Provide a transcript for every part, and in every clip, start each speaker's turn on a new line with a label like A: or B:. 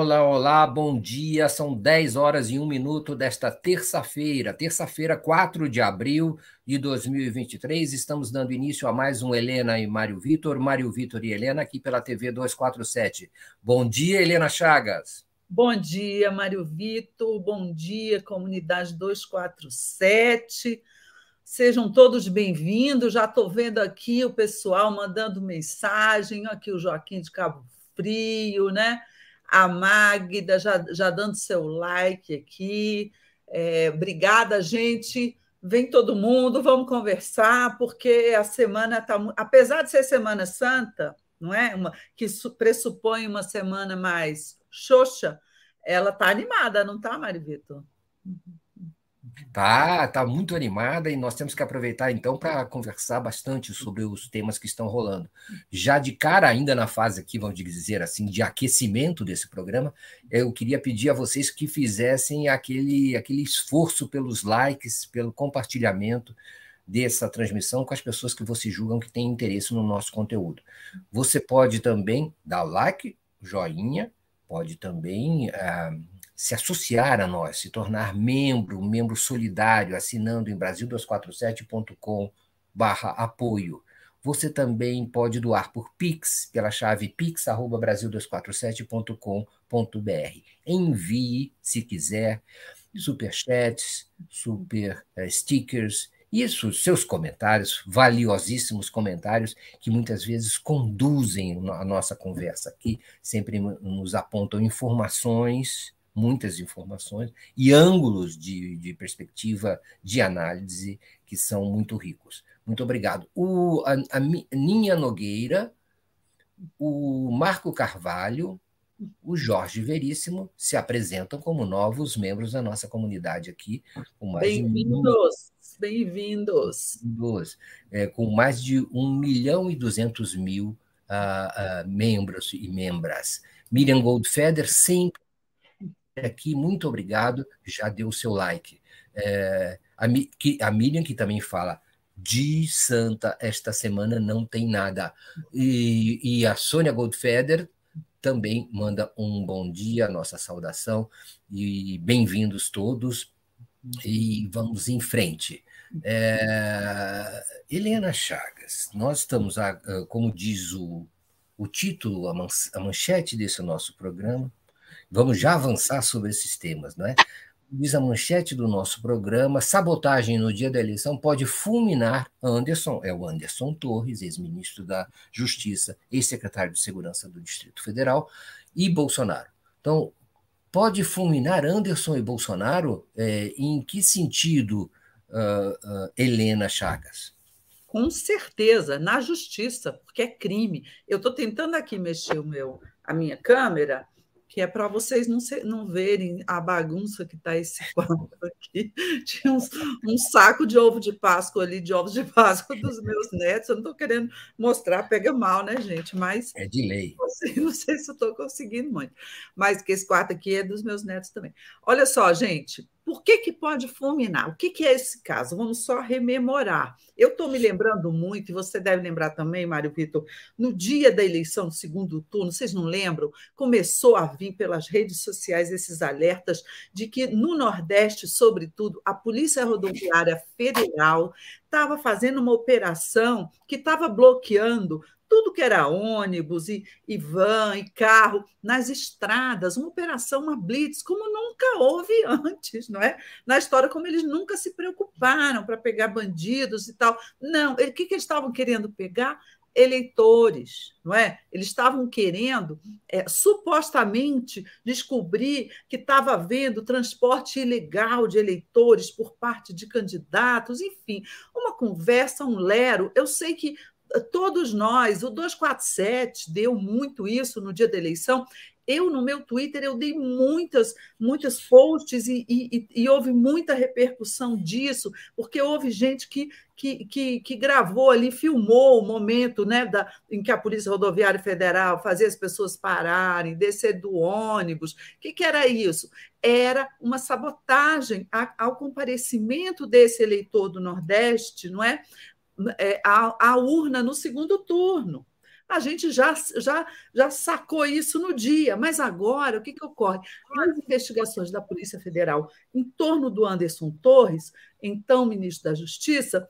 A: Olá, olá, bom dia. São 10 horas e 1 minuto desta terça-feira, terça-feira, 4 de abril de 2023. Estamos dando início a mais um Helena e Mário Vitor, Mário Vitor e Helena, aqui pela TV 247. Bom dia, Helena Chagas.
B: Bom dia, Mário Vitor. Bom dia, comunidade 247. Sejam todos bem-vindos. Já estou vendo aqui o pessoal mandando mensagem. Aqui o Joaquim de Cabo Frio, né? A Magda já, já dando seu like aqui. É, obrigada, gente. Vem todo mundo, vamos conversar, porque a semana está. Apesar de ser Semana Santa, não é? Uma, que pressupõe uma semana mais xoxa, ela está animada, não está, Mari Vitor?
A: Tá, tá muito animada e nós temos que aproveitar então para conversar bastante sobre os temas que estão rolando. Já de cara, ainda na fase aqui, vamos dizer assim, de aquecimento desse programa, eu queria pedir a vocês que fizessem aquele, aquele esforço pelos likes, pelo compartilhamento dessa transmissão com as pessoas que vocês julgam que têm interesse no nosso conteúdo. Você pode também dar like, joinha, pode também. Uh, se associar a nós, se tornar membro, membro solidário, assinando em brasil247.com barra apoio. Você também pode doar por Pix, pela chave pix.brasil247.com.br. Envie, se quiser, superchats, super uh, stickers, isso, seus comentários, valiosíssimos comentários, que muitas vezes conduzem a nossa conversa aqui, sempre nos apontam informações muitas informações e ângulos de, de perspectiva de análise que são muito ricos. Muito obrigado. O, a, a Ninha Nogueira, o Marco Carvalho, o Jorge Veríssimo se apresentam como novos membros da nossa comunidade aqui.
B: Bem-vindos! Bem-vindos!
A: É, com mais de 1 milhão e 200 mil uh, uh, membros e membras. Miriam Goldfeder sempre aqui, muito obrigado, já deu o seu like. É, a, que, a Miriam, que também fala, de Santa, esta semana não tem nada. E, e a Sônia Goldfeder também manda um bom dia, nossa saudação, e bem-vindos todos, e vamos em frente. É, Helena Chagas, nós estamos, como diz o, o título, a manchete desse nosso programa, Vamos já avançar sobre esses temas, não é? Diz a manchete do nosso programa: sabotagem no dia da eleição pode fulminar Anderson, é o Anderson Torres, ex-ministro da Justiça, ex-secretário de Segurança do Distrito Federal, e Bolsonaro. Então, pode fulminar Anderson e Bolsonaro? É, em que sentido, uh, uh, Helena Chagas?
B: Com certeza, na justiça, porque é crime. Eu estou tentando aqui mexer o meu, a minha câmera que é para vocês não, se, não verem a bagunça que está esse quadro aqui. Tinha uns, um saco de ovo de Páscoa ali, de ovos de Páscoa dos meus netos. Eu não estou querendo mostrar, pega mal, né, gente? Mas.
A: É de lei.
B: Não sei, não sei se eu estou conseguindo muito. Mas que esse quarto aqui é dos meus netos também. Olha só, gente. Por que, que pode fulminar? O que, que é esse caso? Vamos só rememorar. Eu estou me lembrando muito, e você deve lembrar também, Mário Vitor, no dia da eleição do segundo turno, vocês não lembram? Começou a vir pelas redes sociais esses alertas de que no Nordeste, sobretudo, a Polícia Rodoviária Federal estava fazendo uma operação que estava bloqueando tudo que era ônibus e, e van e carro nas estradas, uma operação, uma blitz, como nunca houve antes, não é? Na história, como eles nunca se preocuparam para pegar bandidos e tal. Não, o que, que eles estavam querendo pegar? eleitores, não é? Eles estavam querendo é, supostamente descobrir que estava havendo transporte ilegal de eleitores por parte de candidatos, enfim, uma conversa, um lero. Eu sei que todos nós, o 247 deu muito isso no dia da eleição. Eu, no meu Twitter, eu dei muitas, muitas posts e, e, e houve muita repercussão disso, porque houve gente que, que, que, que, gravou ali, filmou o momento né, da, em que a Polícia Rodoviária Federal fazia as pessoas pararem, descer do ônibus. O que, que era isso? Era uma sabotagem ao comparecimento desse eleitor do Nordeste, não é? É, a, a urna no segundo turno A gente já, já, já sacou isso no dia, mas agora o que, que ocorre? As investigações da Polícia Federal em torno do Anderson Torres, então ministro da Justiça,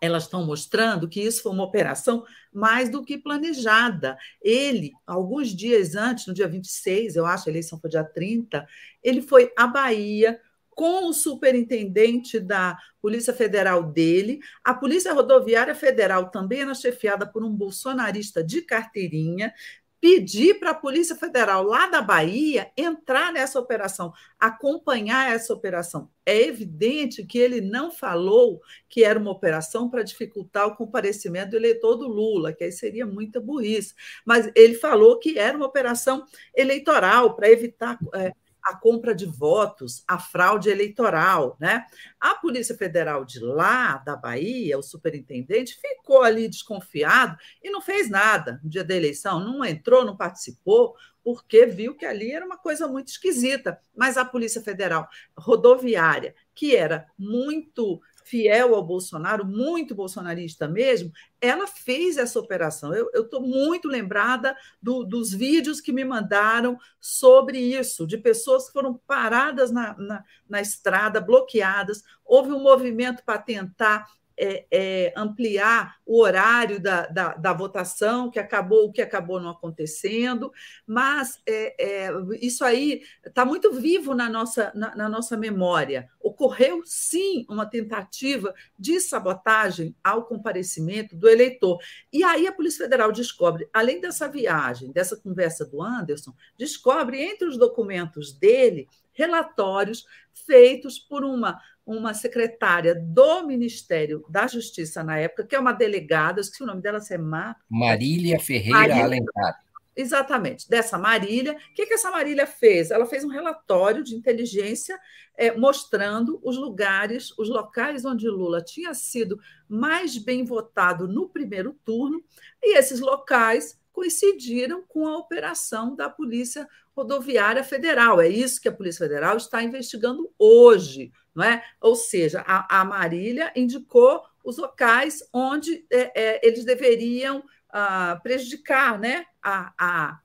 B: elas estão mostrando que isso foi uma operação mais do que planejada. Ele, alguns dias antes, no dia 26, eu acho, a eleição foi dia 30, ele foi à Bahia com o superintendente da Polícia Federal dele. A Polícia Rodoviária Federal também era chefiada por um bolsonarista de carteirinha. Pedir para a Polícia Federal lá da Bahia entrar nessa operação, acompanhar essa operação. É evidente que ele não falou que era uma operação para dificultar o comparecimento do eleitor do Lula, que aí seria muita burrice. Mas ele falou que era uma operação eleitoral para evitar. É, a compra de votos, a fraude eleitoral. Né? A Polícia Federal de lá, da Bahia, o superintendente, ficou ali desconfiado e não fez nada no dia da eleição, não entrou, não participou, porque viu que ali era uma coisa muito esquisita. Mas a Polícia Federal Rodoviária, que era muito fiel ao Bolsonaro, muito bolsonarista mesmo, ela fez essa operação. Eu estou muito lembrada do, dos vídeos que me mandaram sobre isso, de pessoas que foram paradas na, na, na estrada, bloqueadas. Houve um movimento para tentar é, é, ampliar o horário da, da, da, votação, que acabou o que acabou não acontecendo, mas é, é isso aí está muito vivo na nossa, na, na, nossa memória. Ocorreu sim uma tentativa de sabotagem ao comparecimento do eleitor. E aí a Polícia Federal descobre, além dessa viagem, dessa conversa do Anderson, descobre entre os documentos dele relatórios feitos por uma uma secretária do Ministério da Justiça na época, que é uma delegada, esqueci o nome dela, se é Mar...
A: Marília Ferreira Marília, Alencar.
B: Exatamente, dessa Marília. O que, que essa Marília fez? Ela fez um relatório de inteligência é, mostrando os lugares, os locais onde Lula tinha sido mais bem votado no primeiro turno, e esses locais coincidiram com a operação da Polícia Rodoviária Federal. É isso que a Polícia Federal está investigando hoje não é? Ou seja, a, a Marília indicou os locais onde é, é, eles deveriam ah, prejudicar né, a, a,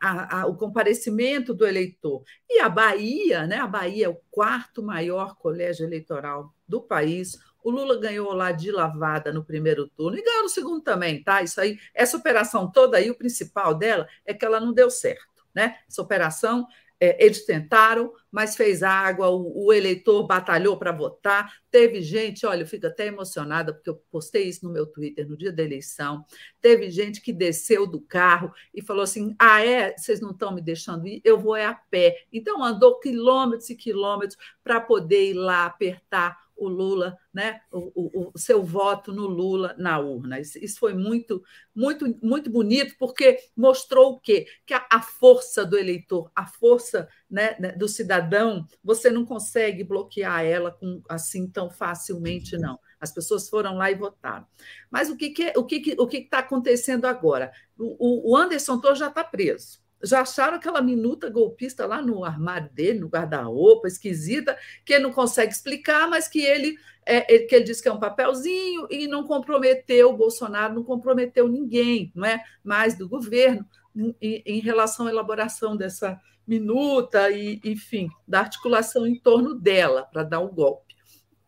B: a, a, o comparecimento do eleitor. E a Bahia, né, a Bahia é o quarto maior colégio eleitoral do país. O Lula ganhou lá de lavada no primeiro turno e ganhou no segundo também, tá? Isso aí, essa operação toda aí, o principal dela é que ela não deu certo, né? Essa operação é, eles tentaram, mas fez água, o, eleitor batalhou para votar. Teve gente, olha, eu fico até emocionada, porque eu postei isso no meu Twitter no dia da eleição. Teve gente que desceu do carro e falou assim: ah, é, vocês não estão me deixando ir, eu vou é a pé. Então andou quilômetros e quilômetros para poder ir lá apertar o Lula, né, o, o, o, seu voto no Lula na urna. Isso, isso, foi muito, muito, muito bonito, porque mostrou o quê? Que a, a força do eleitor, a força né, né, do cidadão, você não consegue bloquear ela com, assim tão facilmente, não. As pessoas foram lá e votaram. Mas o que está que, o que, o que está acontecendo agora? O, o Anderson Torres já está preso já acharam aquela minuta golpista lá no armário dele, no guarda-roupa, esquisita, que ele não consegue explicar, mas que ele, é, que ele diz que é um papelzinho e não comprometeu o Bolsonaro, não comprometeu ninguém, não é? Mais do governo, em, em relação à elaboração dessa minuta e, enfim, da articulação em torno dela para dar o golpe.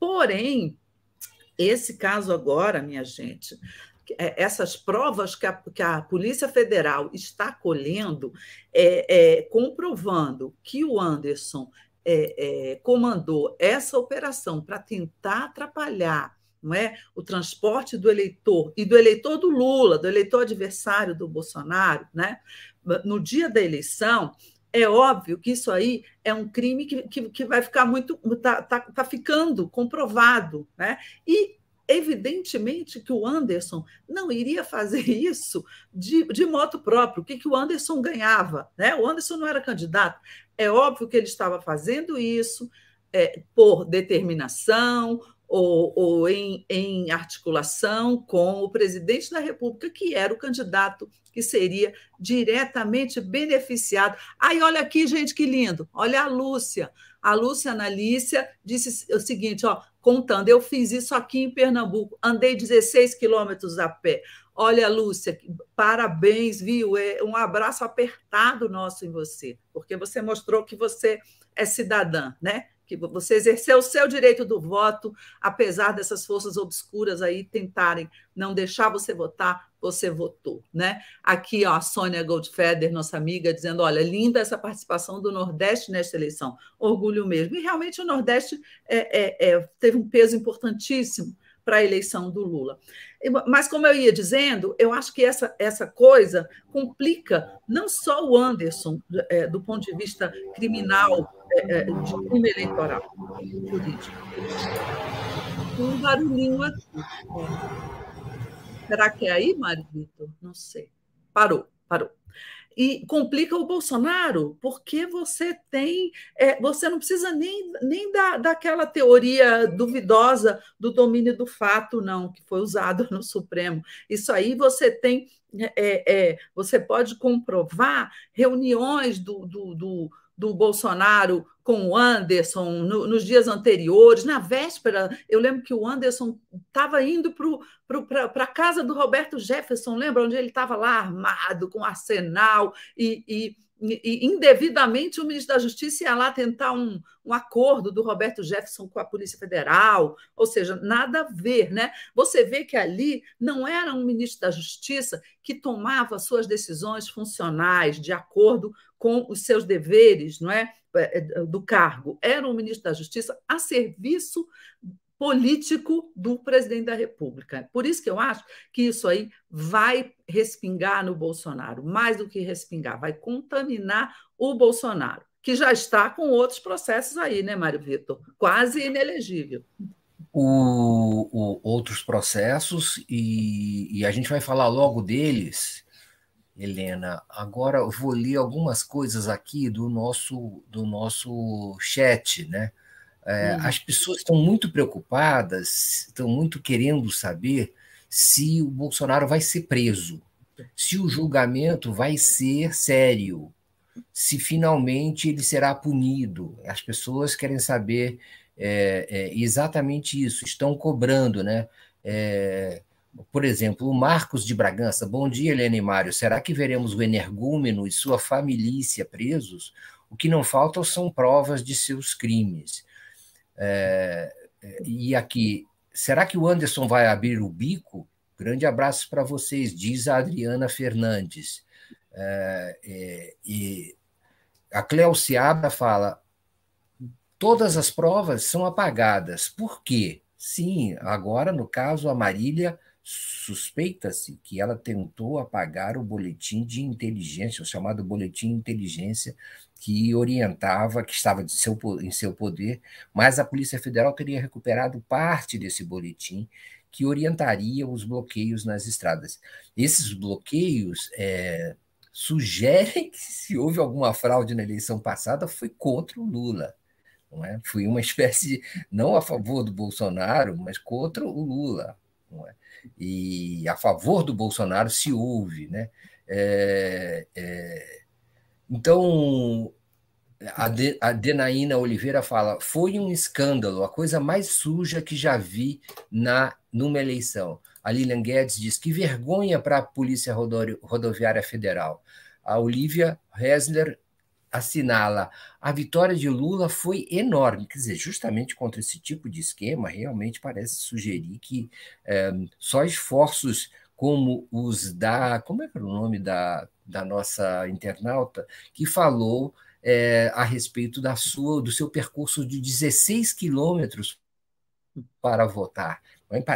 B: Porém, esse caso agora, minha gente, essas provas que a, que a Polícia Federal está colhendo, é, é, comprovando que o Anderson é, é comandou essa operação para tentar atrapalhar não é, o transporte do eleitor e do eleitor do Lula, do eleitor adversário do Bolsonaro, né, no dia da eleição, é óbvio que isso aí é um crime que, que, que vai ficar muito. está tá, tá ficando comprovado. Né? E evidentemente que o Anderson não iria fazer isso de, de moto próprio. O que, que o Anderson ganhava? Né? O Anderson não era candidato. É óbvio que ele estava fazendo isso é, por determinação ou, ou em, em articulação com o presidente da República, que era o candidato que seria diretamente beneficiado. Aí, olha aqui, gente, que lindo. Olha a Lúcia. A Lúcia Analícia disse o seguinte: ó, contando, eu fiz isso aqui em Pernambuco, andei 16 quilômetros a pé. Olha, Lúcia, parabéns, viu? É um abraço apertado nosso em você, porque você mostrou que você é cidadã, né? que você exerceu o seu direito do voto, apesar dessas forças obscuras aí tentarem não deixar você votar, você votou, né? Aqui, ó, a Sônia Goldfeder, nossa amiga, dizendo: olha, linda essa participação do Nordeste nesta eleição, orgulho mesmo. E realmente o Nordeste é, é, é, teve um peso importantíssimo para a eleição do Lula. Mas, como eu ia dizendo, eu acho que essa, essa coisa complica não só o Anderson, é, do ponto de vista criminal, é, é de crime eleitoral, jurídico. Um barulhinho aqui. Será que é aí, Vitor? Não sei. Parou, parou e complica o Bolsonaro, porque você tem, é, você não precisa nem, nem da, daquela teoria duvidosa do domínio do fato, não, que foi usado no Supremo. Isso aí você tem, é, é, você pode comprovar reuniões do, do, do do Bolsonaro com o Anderson no, nos dias anteriores, na véspera, eu lembro que o Anderson estava indo para a casa do Roberto Jefferson, lembra onde ele estava lá armado, com arsenal e, e e, indevidamente o ministro da Justiça ia lá tentar um, um acordo do Roberto Jefferson com a Polícia Federal, ou seja, nada a ver, né? Você vê que ali não era um ministro da Justiça que tomava suas decisões funcionais de acordo com os seus deveres, não é, é do cargo. Era um ministro da Justiça a serviço político do presidente da República. Por isso que eu acho que isso aí vai respingar no Bolsonaro, mais do que respingar, vai contaminar o Bolsonaro, que já está com outros processos aí, né, Mário Vitor? Quase inelegível.
A: O, o, outros processos, e, e a gente vai falar logo deles, Helena. Agora eu vou ler algumas coisas aqui do nosso, do nosso chat, né? É, uhum. As pessoas estão muito preocupadas, estão muito querendo saber se o Bolsonaro vai ser preso, se o julgamento vai ser sério, se finalmente ele será punido. As pessoas querem saber é, é, exatamente isso, estão cobrando, né? É, por exemplo, o Marcos de Bragança. Bom dia, Helena e Mário. Será que veremos o energúmeno e sua família presos? O que não faltam são provas de seus crimes. É, é, e aqui, será que o Anderson vai abrir o bico? Grande abraço para vocês, diz a Adriana Fernandes. É, é, e a Cleo Seabra fala: todas as provas são apagadas. Por quê? Sim, agora, no caso, a Marília suspeita-se que ela tentou apagar o boletim de inteligência, o chamado boletim de inteligência que orientava, que estava seu, em seu poder, mas a Polícia Federal teria recuperado parte desse boletim que orientaria os bloqueios nas estradas. Esses bloqueios é, sugerem que se houve alguma fraude na eleição passada foi contra o Lula. Não é? Foi uma espécie, não a favor do Bolsonaro, mas contra o Lula. É? E a favor do Bolsonaro se houve. Né? É, é, então, a, De, a Denaína Oliveira fala: foi um escândalo, a coisa mais suja que já vi na numa eleição. A Lilian Guedes diz: que vergonha para a Polícia Rodoviária Federal. A Olivia Hessler assinala: a vitória de Lula foi enorme. Quer dizer, justamente contra esse tipo de esquema, realmente parece sugerir que é, só esforços como os da. Como é que era o nome da, da nossa internauta, que falou é, a respeito da sua, do seu percurso de 16 quilômetros para votar.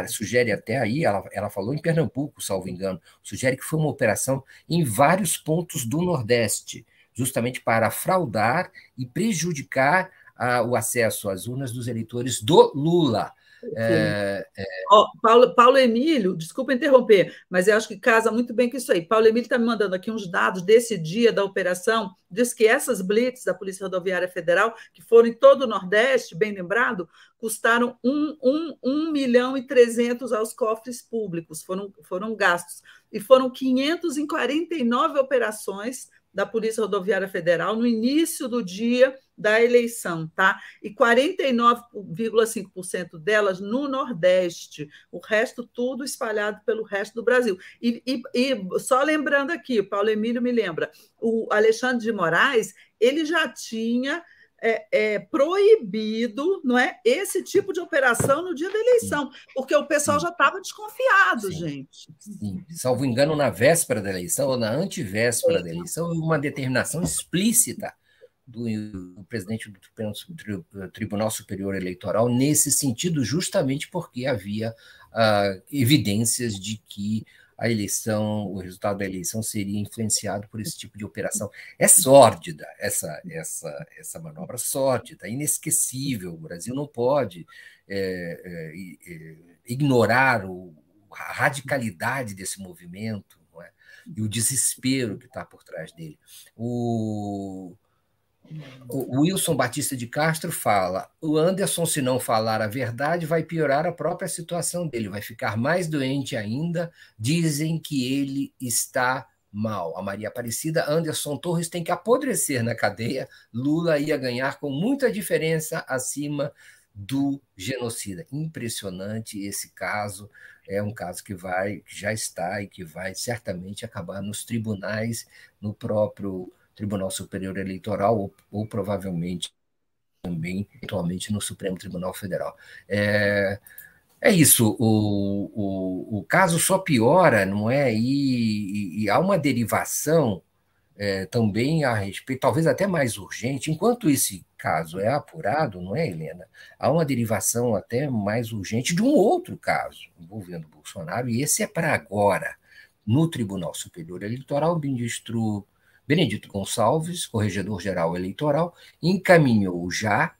A: Sugere até aí, ela, ela falou em Pernambuco, salvo engano, sugere que foi uma operação em vários pontos do Nordeste, justamente para fraudar e prejudicar a, o acesso às urnas dos eleitores do Lula.
B: É, é... Oh, Paulo, Paulo Emílio, desculpa interromper, mas eu acho que casa muito bem com isso aí. Paulo Emílio está me mandando aqui uns dados desse dia da operação. Diz que essas blitz da Polícia Rodoviária Federal, que foram em todo o Nordeste, bem lembrado, custaram 1, 1, 1 milhão e 300 aos cofres públicos, foram, foram gastos. E foram 549 operações da Polícia Rodoviária Federal no início do dia da eleição, tá? E 49,5% delas no Nordeste, o resto tudo espalhado pelo resto do Brasil. E, e, e, só lembrando aqui, Paulo Emílio me lembra, o Alexandre de Moraes, ele já tinha é, é, proibido não é, esse tipo de operação no dia da eleição, porque o pessoal já estava desconfiado, Sim. gente.
A: Sim. Salvo engano, na véspera da eleição, ou na antivéspera Sim. da eleição, uma determinação explícita do, do presidente do Tribunal Superior Eleitoral nesse sentido, justamente porque havia ah, evidências de que a eleição, o resultado da eleição seria influenciado por esse tipo de operação. É sórdida essa, essa, essa manobra, sórdida, inesquecível. O Brasil não pode é, é, ignorar o, a radicalidade desse movimento é? e o desespero que está por trás dele. O, o Wilson Batista de Castro fala: o Anderson, se não falar a verdade, vai piorar a própria situação dele, vai ficar mais doente ainda. Dizem que ele está mal. A Maria Aparecida, Anderson Torres tem que apodrecer na cadeia. Lula ia ganhar com muita diferença acima do genocida. Impressionante esse caso. É um caso que vai, que já está e que vai certamente acabar nos tribunais, no próprio Tribunal Superior Eleitoral ou, ou provavelmente também, eventualmente, no Supremo Tribunal Federal. É, é isso, o, o, o caso só piora, não é? E, e, e há uma derivação é, também a respeito, talvez até mais urgente, enquanto esse caso é apurado, não é, Helena? Há uma derivação até mais urgente de um outro caso envolvendo Bolsonaro, e esse é para agora. No Tribunal Superior Eleitoral, o ministro Benedito Gonçalves, corregedor-geral eleitoral, encaminhou já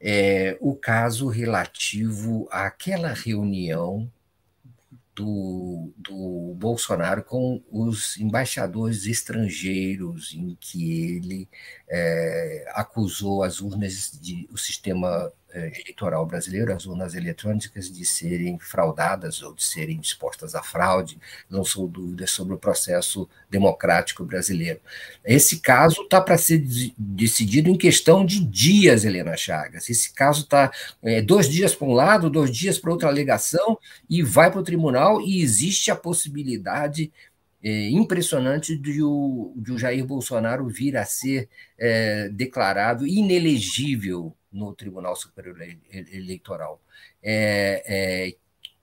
A: é, o caso relativo àquela reunião do, do Bolsonaro com os embaixadores estrangeiros, em que ele é, acusou as urnas de o sistema eleitoral brasileiro, as urnas eletrônicas, de serem fraudadas ou de serem dispostas à fraude, lançou dúvidas sobre o processo democrático brasileiro. Esse caso está para ser decidido em questão de dias, Helena Chagas. Esse caso está é, dois dias para um lado, dois dias para outra alegação, e vai para o tribunal, e existe a possibilidade é, impressionante de o, de o Jair Bolsonaro vir a ser é, declarado inelegível no Tribunal Superior Eleitoral. É, é,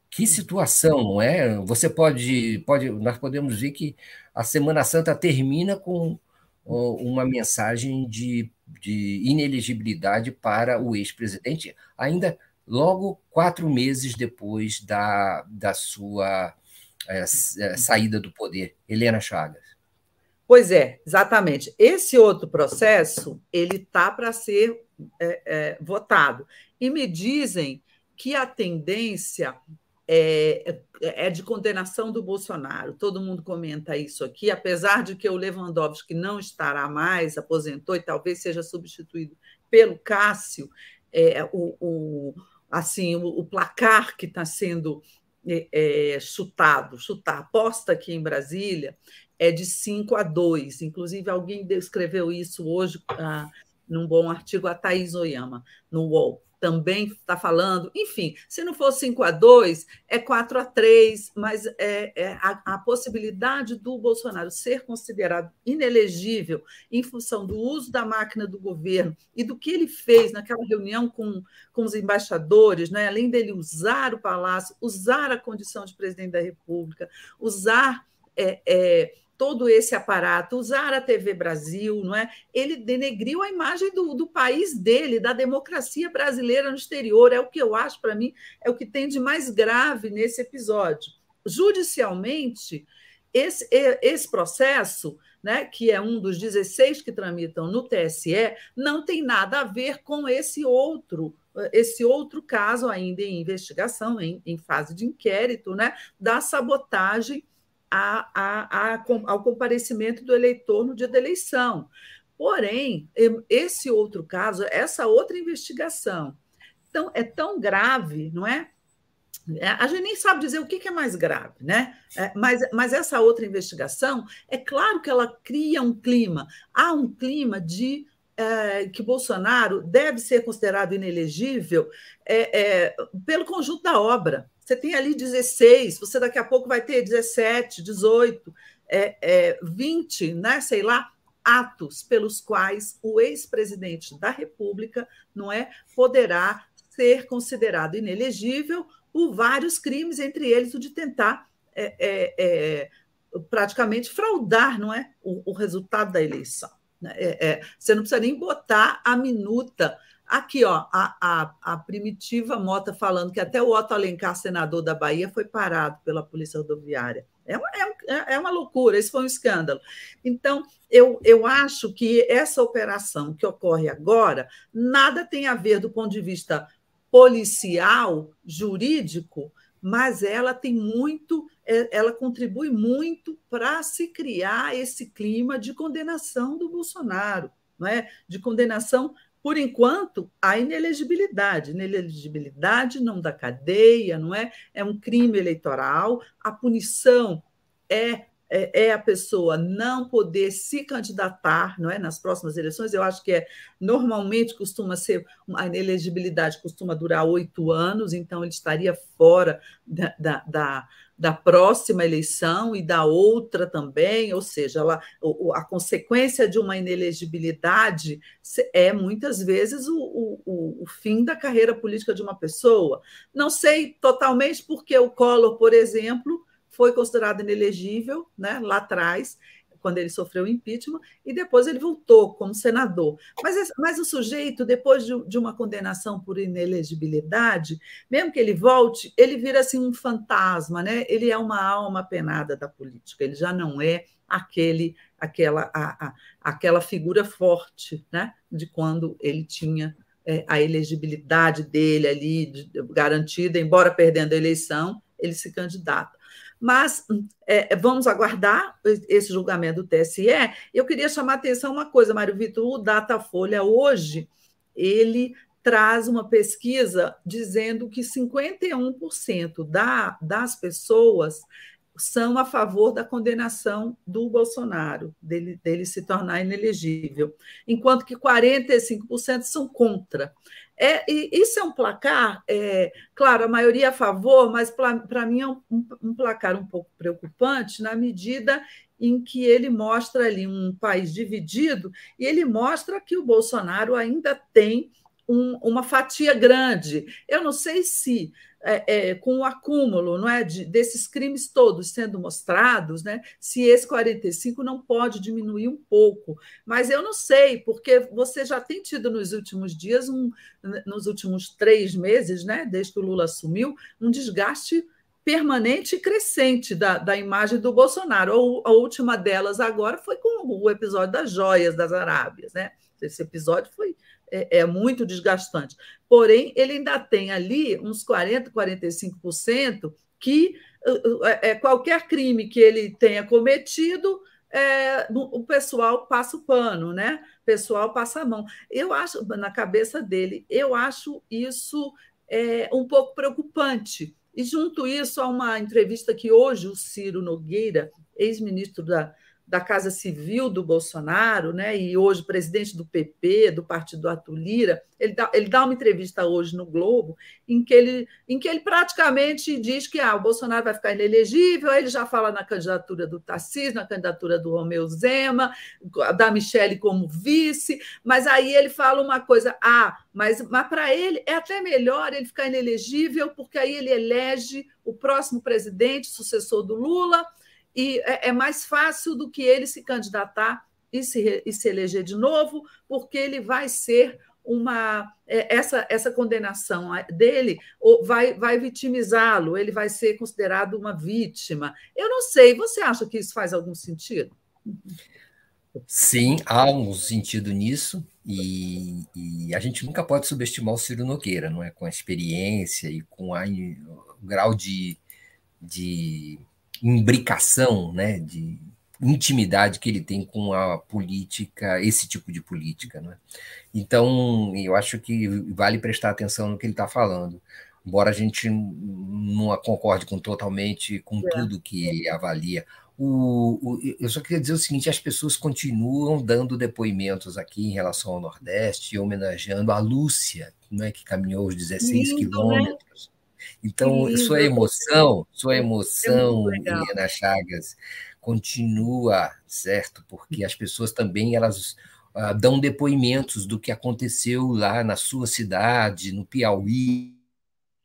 A: que situação, não é? Você pode, pode, nós podemos ver que a Semana Santa termina com uma mensagem de, de inelegibilidade para o ex-presidente, ainda logo quatro meses depois da, da sua é, é saída do poder. Helena Chagas.
B: Pois é, exatamente. Esse outro processo ele tá para ser é, é, votado. E me dizem que a tendência é, é, de condenação do Bolsonaro. Todo mundo comenta isso aqui, apesar de que o Lewandowski não estará mais, aposentou e talvez seja substituído pelo Cássio, é, o, o, assim, o, o placar que está sendo é, é, chutado, chutar, aposta aqui em Brasília, é de 5 a 2. Inclusive, alguém descreveu isso hoje ah, num bom artigo, a Thaís Oyama, no UOL. Também está falando, enfim, se não for 5 a 2, é 4 a 3, mas é, é a, a, possibilidade do Bolsonaro ser considerado inelegível em função do uso da máquina do governo e do que ele fez naquela reunião com, com os embaixadores, né? além dele usar o palácio, usar a condição de presidente da República, usar. É, é, todo esse aparato, usar a TV Brasil, não é? Ele denegriu a imagem do, do país dele, da democracia brasileira no exterior. É o que eu acho, para mim, é o que tem de mais grave nesse episódio. Judicialmente, esse, esse processo, né, que é um dos 16 que tramitam no TSE, não tem nada a ver com esse outro esse outro caso ainda em investigação, em, em fase de inquérito, né, da sabotagem a, a, a, ao comparecimento do eleitor no dia da eleição. Porém, esse outro caso, essa outra investigação, então, é tão grave, não é? é, a gente nem sabe dizer o que é mais grave, né? É, mas, mas essa outra investigação, é claro que ela cria um clima. Há um clima de é, que Bolsonaro deve ser considerado inelegível é, é, pelo conjunto da obra. Você tem ali 16, você daqui a pouco vai ter 17, 18, é, 20, né, sei lá, atos pelos quais o ex-presidente da República não é poderá ser considerado inelegível por vários crimes, entre eles o de tentar é, é, é, praticamente fraudar não é, o, o resultado da eleição. Né? É, é, você não precisa nem botar a minuta. Aqui, ó, a, a, a, primitiva Mota falando que até o Otto Alencar, senador da Bahia, foi parado pela Polícia Rodoviária. É uma, é, é uma loucura, isso foi um escândalo. Então, eu, eu acho que essa operação que ocorre agora nada tem a ver do ponto de vista policial, jurídico, mas ela tem muito, é, ela contribui muito para se criar esse clima de condenação do Bolsonaro, não é? De condenação, por enquanto, a inelegibilidade. Inelegibilidade não da cadeia, não é? É um crime eleitoral, a punição é é, é, a pessoa não poder se candidatar não é, nas próximas eleições. Eu acho que é normalmente costuma ser a inelegibilidade costuma durar oito anos, então ele estaria fora da, da, da, da próxima eleição e da outra também, ou seja, ela, a consequência de uma inelegibilidade é muitas vezes o, o, o fim da carreira política de uma pessoa. Não sei totalmente porque o Collor, por exemplo, foi considerado inelegível né, lá atrás, quando ele sofreu o impeachment, e depois ele voltou como senador. Mas, mas o sujeito, depois de, de, uma condenação por inelegibilidade, mesmo que ele volte, ele vira assim um fantasma, né? ele é uma alma penada da política, ele já não é aquele aquela, a, a, aquela figura forte né? de quando ele tinha é, a elegibilidade dele ali de, garantida, embora perdendo a eleição, ele se candidata. Mas é, vamos aguardar esse julgamento do TSE. Eu queria chamar a atenção uma coisa, Mário Vitor, o Datafolha hoje, ele traz uma pesquisa dizendo que 51% da, das pessoas são a favor da condenação do Bolsonaro, dele, dele se tornar inelegível, enquanto que 45% são contra. É, isso é um placar, é, claro, a maioria a favor, mas para mim é um, um, placar um pouco preocupante na medida em que ele mostra ali um país dividido e ele mostra que o Bolsonaro ainda tem um, uma fatia grande. Eu não sei se é, é, com o acúmulo não é, de, desses crimes todos sendo mostrados, né, se esse 45 não pode diminuir um pouco. Mas eu não sei, porque você já tem tido nos últimos dias, um, nos últimos três meses, né, desde que o Lula assumiu, um desgaste permanente e crescente da, da imagem do Bolsonaro. A última delas agora foi com o episódio das joias das Arábias. Né? Esse episódio foi é, é muito desgastante. Porém, ele ainda tem ali uns 40%, 45% que é, é, qualquer crime que ele tenha cometido, é, o pessoal passa o pano, né? O pessoal passa a mão. Eu acho, na cabeça dele, eu acho isso é, um pouco preocupante. E junto isso a uma entrevista que hoje o Ciro Nogueira, ex-ministro da, da Casa Civil do Bolsonaro, né, e hoje presidente do PP, do partido Arthur Lira, ele dá, ele dá uma entrevista hoje no Globo em que ele, em que ele praticamente diz que ah, o Bolsonaro vai ficar inelegível, aí ele já fala na candidatura do Tarcísio, na candidatura do Romeu Zema, da Michele como vice, mas aí ele fala uma coisa, ah, mas, mas para ele é até melhor ele ficar inelegível, porque aí ele elege o próximo presidente, sucessor do Lula, e é, é mais fácil do que ele se candidatar e se, e se eleger de novo, porque ele vai ser uma é, essa essa condenação dele vai vai vitimizá-lo, ele vai ser considerado uma vítima. Eu não sei, você acha que isso faz algum sentido?
A: Sim, há um sentido nisso, e, e, a gente nunca pode subestimar o Ciro Nogueira, não é? Com a experiência e com a, o grau de, de imbricação, né, de intimidade que ele tem com a política, esse tipo de política. Né? Então, eu acho que vale prestar atenção no que ele está falando. embora a gente não concorde com totalmente com é. tudo que avalia. O, o, eu só queria dizer o seguinte: as pessoas continuam dando depoimentos aqui em relação ao Nordeste, homenageando a Lúcia, não é, que caminhou os 16 Lindo, né? quilômetros. Né? Então, sua emoção, sua emoção, Helena Chagas, continua, certo? Porque as pessoas também elas uh, dão depoimentos do que aconteceu lá na sua cidade, no Piauí.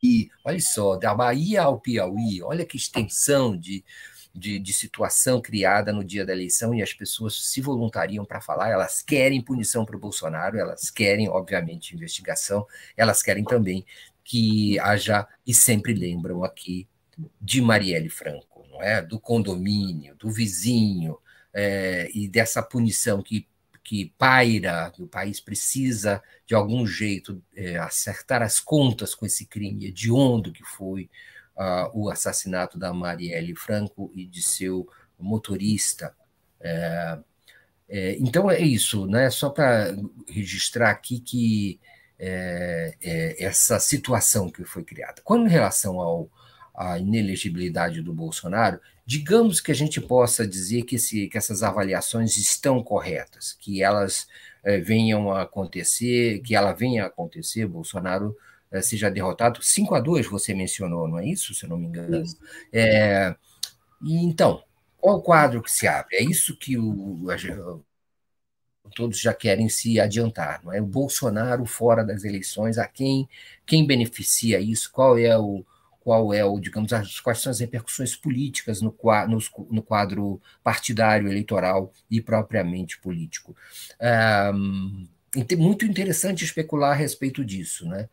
A: E, olha só, da Bahia ao Piauí, olha que extensão de, de, de, situação criada no dia da eleição e as pessoas se voluntariam para falar, elas querem punição para o Bolsonaro, elas querem, obviamente, investigação, elas querem também que haja, e sempre lembram aqui, de Marielle Franco, não é? do condomínio, do vizinho, é, e dessa punição que que paira, que o país precisa, de algum jeito, é, acertar as contas com esse crime hediondo que foi uh, o assassinato da Marielle Franco e de seu motorista. É, é, então é isso, né? só para registrar aqui que é, é, essa situação que foi criada. Quando em relação ao, à inelegibilidade do Bolsonaro, digamos que a gente possa dizer que, esse, que essas avaliações estão corretas, que elas é, venham a acontecer, que ela venha a acontecer, Bolsonaro é, seja derrotado. 5 a 2 você mencionou, não é isso, se eu não me engano? É, e então, qual o quadro que se abre? É isso que o, todos já querem se adiantar, não é? O Bolsonaro fora das eleições, a quem, quem beneficia isso? Qual é o qual é o, digamos, as, quais são as repercussões políticas no, no, no quadro partidário, eleitoral e propriamente político. É, muito interessante especular a respeito disso. Né?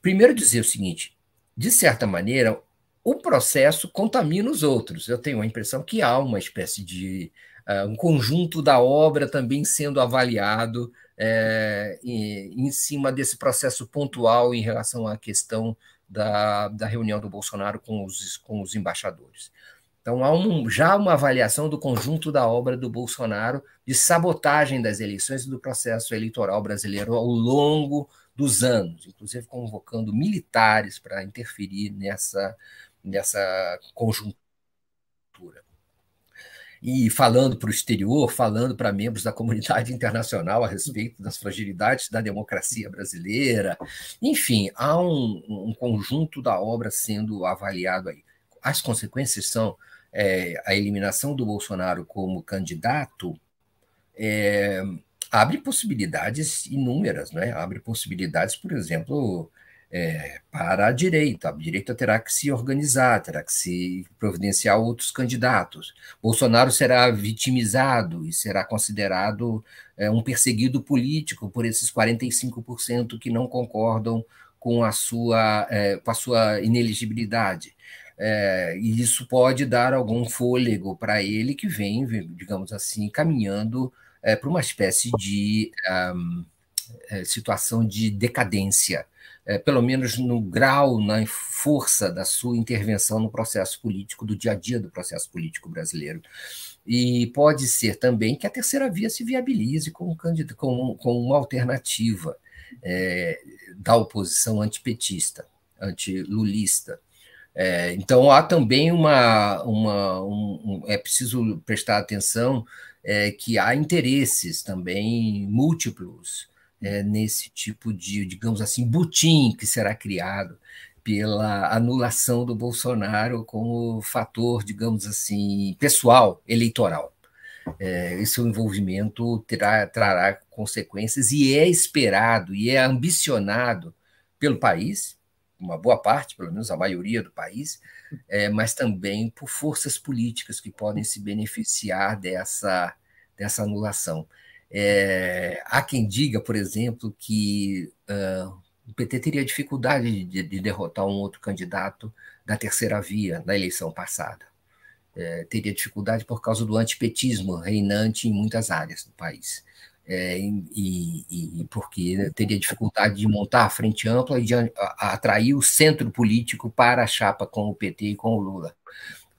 A: Primeiro, dizer o seguinte: de certa maneira, o processo contamina os outros. Eu tenho a impressão que há uma espécie de uh, um conjunto da obra também sendo avaliado é, em, em cima desse processo pontual em relação à questão da, da reunião do Bolsonaro com os, com os embaixadores. Então, há um, já uma avaliação do conjunto da obra do Bolsonaro de sabotagem das eleições e do processo eleitoral brasileiro ao longo dos anos, inclusive convocando militares para interferir nessa, nessa conjuntura e falando para o exterior, falando para membros da comunidade internacional a respeito das fragilidades da democracia brasileira. Enfim, há um, um conjunto da obra sendo avaliado aí. As consequências são é, a eliminação do Bolsonaro como candidato. É, abre possibilidades inúmeras, né? abre possibilidades, por exemplo, é, para a direita. A direita terá que se organizar, terá que se providenciar outros candidatos. Bolsonaro será vitimizado e será considerado é, um perseguido político por esses 45% que não concordam com a sua, é, com a sua ineligibilidade. É, e isso pode dar algum fôlego para ele que vem, digamos assim, caminhando é, para uma espécie de um, situação de decadência é, pelo menos no grau, na força da sua intervenção no processo político, do dia a dia do processo político brasileiro. E pode ser também que a terceira via se viabilize como, como, como uma alternativa é, da oposição antipetista, antilulista. É, então há também uma, uma um, um, é preciso prestar atenção é, que há interesses também múltiplos é, nesse tipo de, digamos assim, butim que será criado pela anulação do Bolsonaro como fator, digamos assim, pessoal, eleitoral. É, esse envolvimento terá, trará consequências e é esperado e é ambicionado pelo país, uma boa parte, pelo menos a maioria do país, é, mas também por forças políticas que podem se beneficiar dessa, dessa anulação. É, há quem diga, por exemplo, que uh, o PT teria dificuldade de, de, derrotar um outro candidato da terceira via na eleição passada. É, teria dificuldade por causa do antipetismo reinante em muitas áreas do país. É, e, e, porque teria dificuldade de montar a frente ampla e de atrair o centro político para a chapa com o PT e com o Lula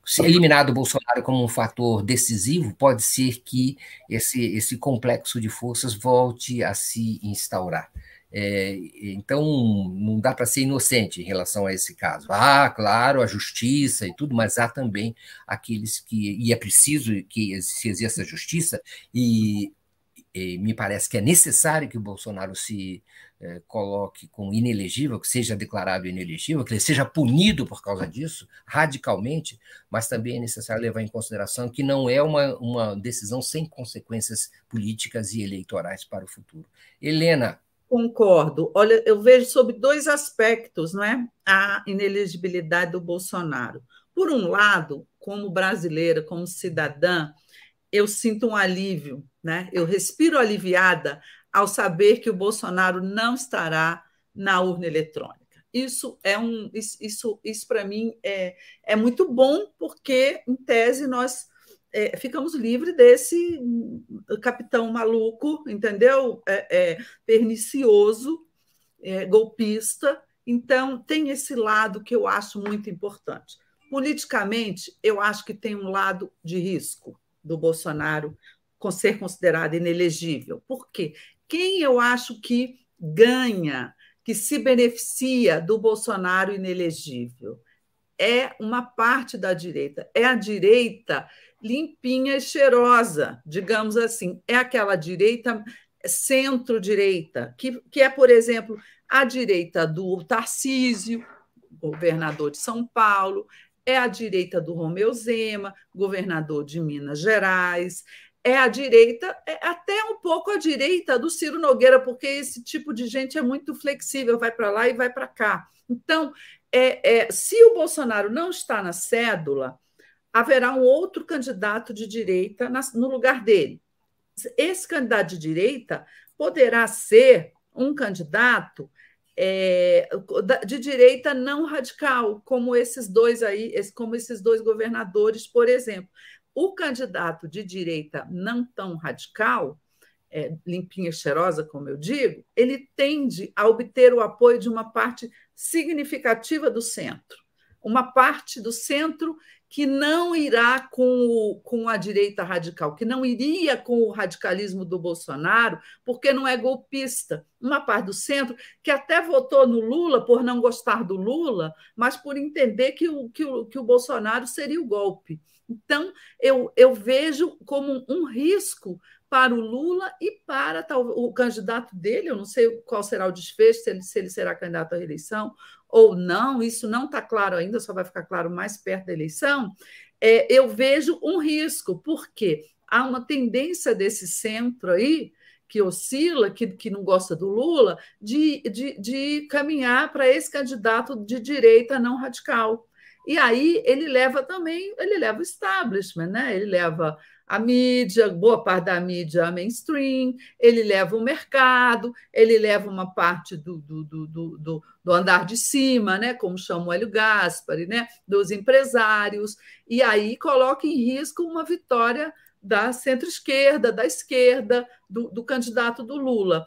A: se eliminado o Bolsonaro como um fator decisivo, pode ser que esse, esse complexo de forças volte a se instaurar. É, então, não dá para ser inocente em relação a esse caso. Há, claro, a justiça e tudo, mas há também aqueles que. E é preciso que se exerça justiça, e, e me parece que é necessário que o Bolsonaro se é, coloque como inelegível, que seja declarado inelegível, que ele seja punido por causa disso, radicalmente, mas também é necessário levar em consideração que não é uma, uma decisão sem consequências políticas e eleitorais para o futuro. Helena,
B: Concordo. Olha, eu vejo sobre dois aspectos, não é? A inelegibilidade do Bolsonaro. Por um lado, como brasileira, como cidadã, eu sinto um alívio, né? Eu respiro aliviada ao saber que o Bolsonaro não estará na urna eletrônica. Isso é um isso, isso, para mim é, é muito bom, porque, em tese, nós é, ficamos livres desse capitão maluco, entendeu? É, é, pernicioso, é, golpista. Então, tem esse lado que eu acho muito importante. Politicamente, eu acho que tem um lado de risco do Bolsonaro ser considerado inelegível. Por quê? Quem eu acho que ganha, que se beneficia do Bolsonaro inelegível? É uma parte da direita. É a direita limpinha e cheirosa, digamos assim. É aquela direita centro-direita, que, que é, por exemplo, a direita do Tarcísio, governador de São Paulo, é a direita do Romeu Zema, governador de Minas Gerais, é a direita, é até um pouco a direita do Ciro Nogueira, porque esse tipo de gente é muito flexível, vai para lá e vai para cá. Então, é, é, se o Bolsonaro não está na cédula, haverá um outro candidato de direita no lugar dele. Esse candidato de direita poderá ser um candidato é, de direita não radical, como esses dois aí, como esses dois governadores, por exemplo. O candidato de direita não tão radical, é, limpinha e cheirosa, como eu digo, ele tende a obter o apoio de uma parte significativa do centro, uma parte do centro que não irá com, o, com a direita radical, que não iria com o radicalismo do Bolsonaro, porque não é golpista. Uma parte do centro que até votou no Lula por não gostar do Lula, mas por entender que o, que o, que o Bolsonaro seria o golpe. Então, eu, eu vejo como um risco para o Lula e para tal, o candidato dele, eu não sei qual será o desfecho, se ele, se ele será candidato à reeleição ou não, isso não está claro ainda, só vai ficar claro mais perto da eleição. É, eu vejo um risco, porque há uma tendência desse centro aí, que oscila, que, que não gosta do Lula, de, de, de caminhar para esse candidato de direita não radical. E aí ele leva também, ele leva o establishment, né? ele leva a mídia, boa parte da mídia mainstream, ele leva o mercado, ele leva uma parte do, do, do, do, do andar de cima, né, como chama o Hélio Gaspari, né, dos empresários, e aí coloca em risco uma vitória da centro-esquerda, da esquerda, do, do candidato do Lula.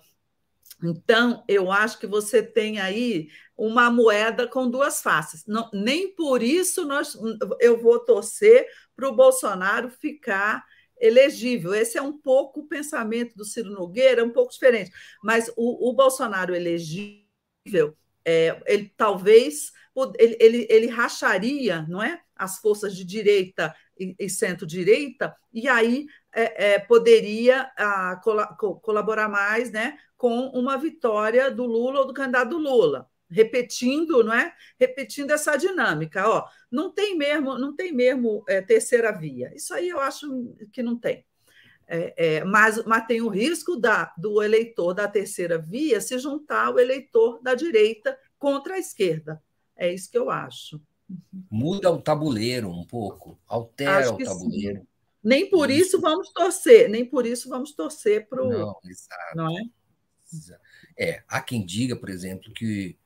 B: Então, eu acho que você tem aí uma moeda com duas faces. Não, nem por isso nós, eu vou torcer para o Bolsonaro ficar elegível. Esse é um pouco o pensamento do Ciro Nogueira, um pouco diferente. Mas o, o Bolsonaro elegível, é, ele talvez ele, ele, ele racharia, não é, as forças de direita e, e centro-direita, e aí é, é, poderia a, ah, col colaborar mais, né, com uma vitória do Lula ou do candidato Lula repetindo, não é? Repetindo essa dinâmica. Ó, não tem mesmo, não tem mesmo é, terceira via. Isso aí eu acho que não tem. É, é, mas, mas tem o risco da, do eleitor da terceira via se juntar ao eleitor da direita contra a esquerda. É isso que eu acho.
A: Muda o tabuleiro um pouco, altera o tabuleiro. Sim.
B: Nem por isso. vamos torcer, nem por isso vamos torcer para o. Não,
A: exato. Não é? É, há quem diga, por exemplo, que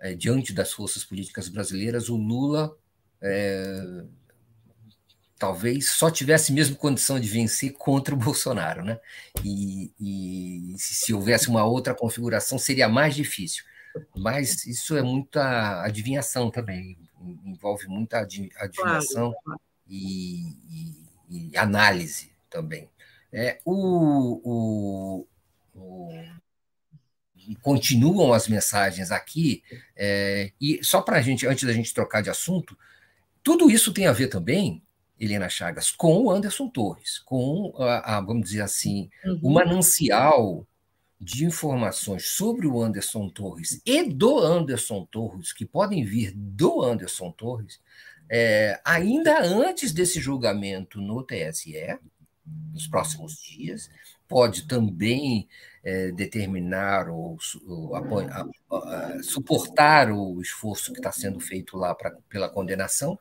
A: é, diante das forças políticas brasileiras, o Lula é, talvez só tivesse mesmo condição de vencer contra o Bolsonaro, né? E, e se houvesse uma outra configuração seria mais difícil. Mas isso é muita adivinhação também, envolve muita adivinhação claro. e, e, e, análise também. É, o, o, o continuam as mensagens aqui, é, e só para a gente, antes da gente trocar de assunto, tudo isso tem a ver também, Helena Chagas, com o Anderson Torres, com, a, a vamos dizer assim, uhum. o manancial de informações sobre o Anderson Torres e do Anderson Torres, que podem vir do Anderson Torres, é, ainda antes desse julgamento no TSE, nos próximos dias, pode também é, determinar ou, ou a, a, suportar o esforço que está sendo feito lá pra, pela condenação,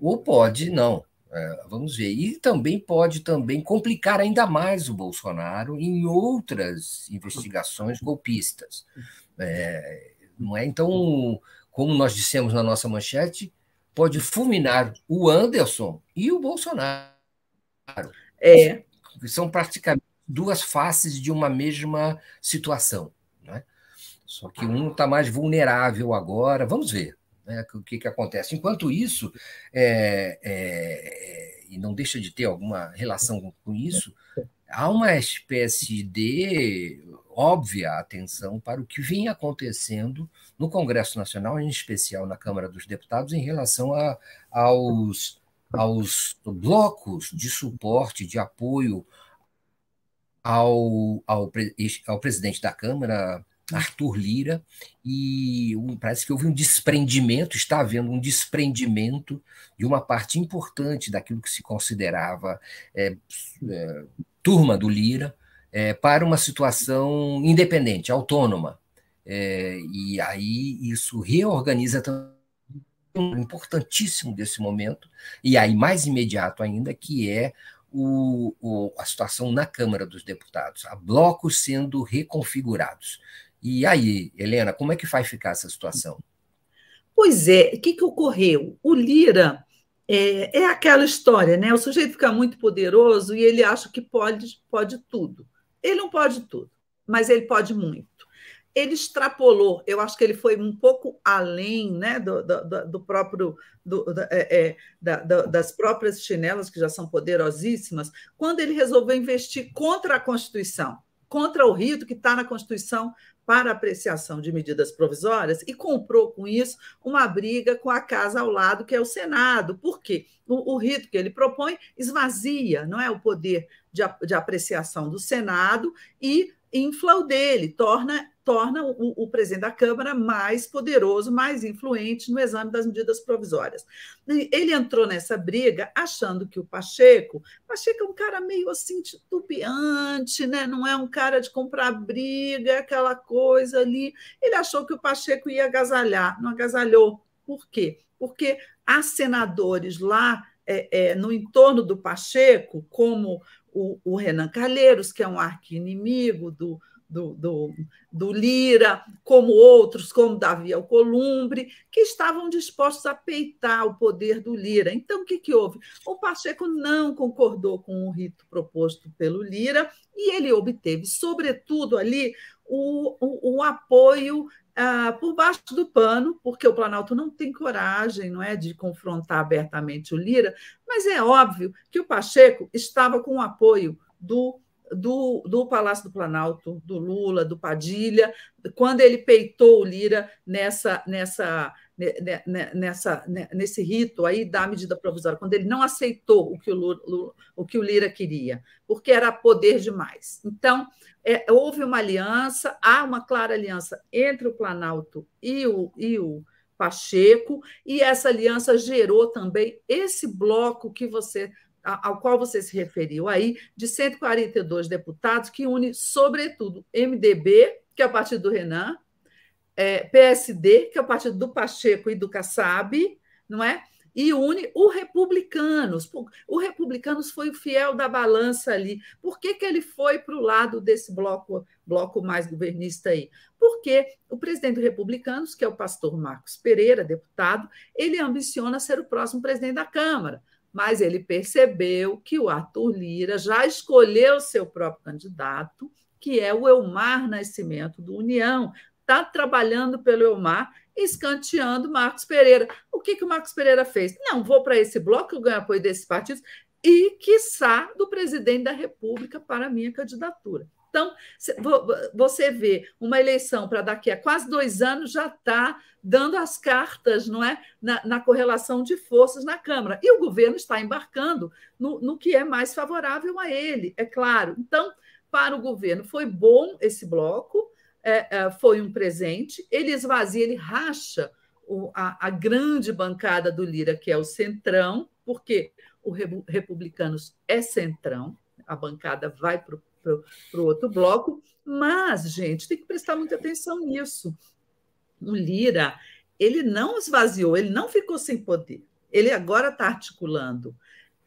A: ou pode não. É, vamos ver. E também pode também complicar ainda mais o Bolsonaro em outras investigações golpistas. É, não é? Então, como nós dissemos na nossa manchete, pode fulminar o Anderson e o Bolsonaro. É. São praticamente duas faces de uma mesma situação. Né? Só que um está mais vulnerável agora. Vamos ver né, o que, que acontece. Enquanto isso, é, é, e não deixa de ter alguma relação com isso, há uma espécie de óbvia atenção para o que vem acontecendo no Congresso Nacional, em especial na Câmara dos Deputados, em relação a, aos, aos blocos de suporte, de apoio ao, ao, ao presidente da Câmara, Arthur Lira, e um, parece que houve um desprendimento, está havendo um desprendimento de uma parte importante daquilo que se considerava é, é, turma do Lira é, para uma situação independente, autônoma. É, e aí isso reorganiza também importantíssimo desse momento, e aí mais imediato ainda, que é o, o, a situação na Câmara dos Deputados, há blocos sendo reconfigurados. E aí, Helena, como é que vai ficar essa situação?
B: Pois é, o que, que ocorreu? O Lira é, é, aquela história, né? O sujeito fica muito poderoso e ele acha que pode, pode tudo. Ele não pode tudo, mas ele pode muito. Ele extrapolou, eu acho que ele foi um pouco além né, do, do, do próprio do, é, é, da, das próprias chinelas, que já são poderosíssimas, quando ele resolveu investir contra a Constituição, contra o rito que está na Constituição para apreciação de medidas provisórias e comprou com isso uma briga com a casa ao lado, que é o Senado. Por quê? O, o rito que ele propõe esvazia, não é o poder de, de apreciação do Senado e infla o dele, torna torna o, o, presidente da Câmara mais poderoso, mais influente no exame das medidas provisórias. Ele entrou nessa briga achando que o Pacheco, Pacheco é um cara meio assim titubeante, né? não é um cara de comprar briga, aquela coisa ali. Ele achou que o Pacheco ia agasalhar, não agasalhou. Por quê? Porque há senadores lá é, é, no entorno do Pacheco, como o, o Renan Calheiros, que é um arqui-inimigo do, do, do, do, Lira, como outros, como Davi Alcolumbre, que estavam dispostos a peitar o poder do Lira. Então, o que, que houve? O Pacheco não concordou com o rito proposto pelo Lira e ele obteve, sobretudo ali, o, o, o apoio ah, por baixo do pano, porque o Planalto não tem coragem não é, de confrontar abertamente o Lira, mas é óbvio que o Pacheco estava com o apoio do do, do Palácio do Planalto, do Lula, do Padilha, quando ele peitou o Lira nessa, nessa, nessa, nesse rito aí da medida provisória, quando ele não aceitou o que o, Lula, o, que o Lira queria, porque era poder demais. Então, é, houve uma aliança, há uma clara aliança entre o Planalto e o, e o Pacheco, e essa aliança gerou também esse bloco que você ao qual você se referiu aí, de 142 deputados, que une, sobretudo, MDB, que é o partido do Renan, é, PSD, que é o partido do Pacheco e do Kassab, não é? E une o Republicanos. O Republicanos foi o fiel da balança ali. Por que, que ele foi para o lado desse bloco, bloco mais governista aí? Porque o presidente do Republicanos, que é o pastor Marcos Pereira, deputado, ele ambiciona ser o próximo presidente da Câmara mas ele percebeu que o Arthur Lira já escolheu seu próprio candidato, que é o Elmar Nascimento do União. Está trabalhando pelo Elmar, escanteando Marcos Pereira. O que, que o Marcos Pereira fez? Não, vou para esse bloco, eu ganho apoio desses partidos, e, quiçá, do presidente da República para a minha candidatura. Então, você vê uma eleição para daqui a quase dois anos já está dando as cartas não é, na, na, correlação de forças na Câmara. E o governo está embarcando no, no que é mais favorável a ele, é claro. Então, para o governo, foi bom esse bloco, é, é, foi um presente. Ele esvazia, ele racha o, a, a, grande bancada do Lira, que é o Centrão, porque o Republicanos é Centrão, a bancada vai para o outro bloco, mas, gente, tem que prestar muita atenção nisso. O Lira, ele não esvaziou, ele não ficou sem poder. Ele agora está articulando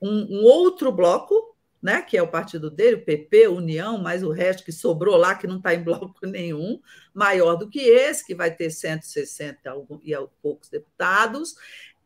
B: um, um, outro bloco, né, que é o partido dele, o PP, União, mas o resto que sobrou lá, que não está em bloco nenhum, maior do que esse, que vai ter 160 e poucos deputados,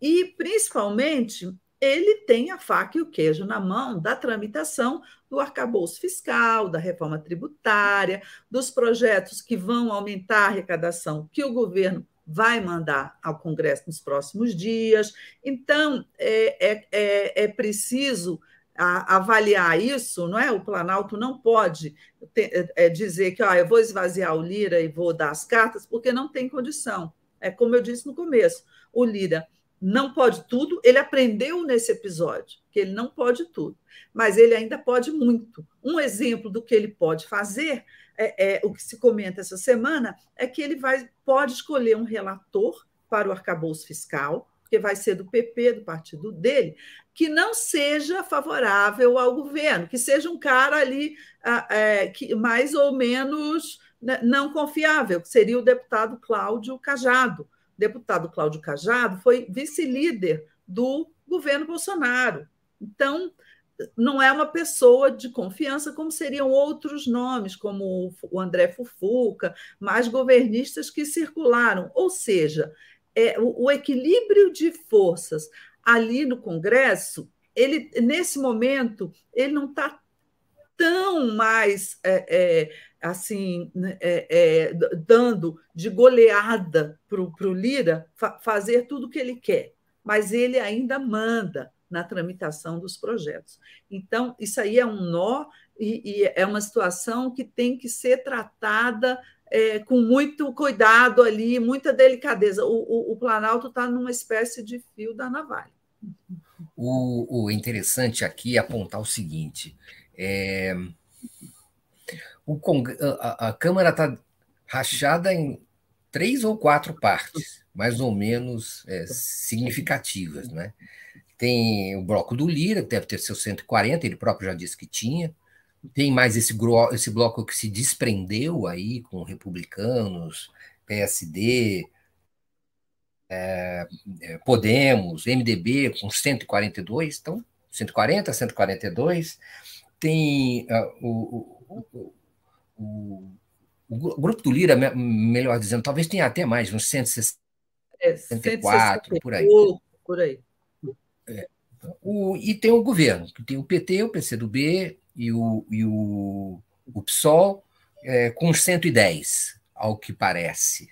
B: e principalmente ele tem a faca e o queijo na mão da tramitação do arcabouço fiscal, da reforma tributária, dos projetos que vão aumentar a arrecadação que o governo vai mandar ao Congresso nos próximos dias. Então, é, é, é, é preciso avaliar isso, não é? O Planalto não pode ter, é, dizer que ah, eu vou esvaziar o Lira e vou dar as cartas, porque não tem condição. É como eu disse no começo: o Lira não pode tudo, ele aprendeu nesse episódio que ele não pode tudo, mas ele ainda pode muito. Um exemplo do que ele pode fazer, é, é o que se comenta essa semana, é que ele vai, pode escolher um relator para o arcabouço fiscal, que vai ser do PP, do partido dele, que não seja favorável ao governo, que seja um cara ali é, que mais ou menos né, não confiável, que seria o deputado Cláudio Cajado deputado Cláudio Cajado foi vice-líder do governo Bolsonaro. Então, não é uma pessoa de confiança, como seriam outros nomes, como o André Fufuca, mais governistas que circularam. Ou seja, é, o, o equilíbrio de forças ali no Congresso, ele nesse momento, ele não está tão mais é, é, assim né, é, é, dando de goleada para o Lira fa fazer tudo o que ele quer, mas ele ainda manda na tramitação dos projetos. Então, isso aí é um nó e, e é uma situação que tem que ser tratada é, com muito cuidado ali, muita delicadeza. O, o, o Planalto está numa espécie de fio da navalha.
A: O, o interessante aqui é apontar o seguinte: é, o a, a Câmara está rachada em três ou quatro partes, mais ou menos é, significativas. Né? Tem o bloco do Lira, que deve ter seus 140, ele próprio já disse que tinha. Tem mais esse, esse bloco que se desprendeu aí com republicanos, PSD, é, é, Podemos, MDB com 142, então 140, 142. Tem uh, o, o, o, o, grupo do Lira, melhor dizendo, talvez tenha até mais, uns 164, é, por aí.
B: Por aí.
A: É. O, e tem o governo, que tem o PT, o PCdoB e o, e o, o PSOL é, com 110, ao que parece.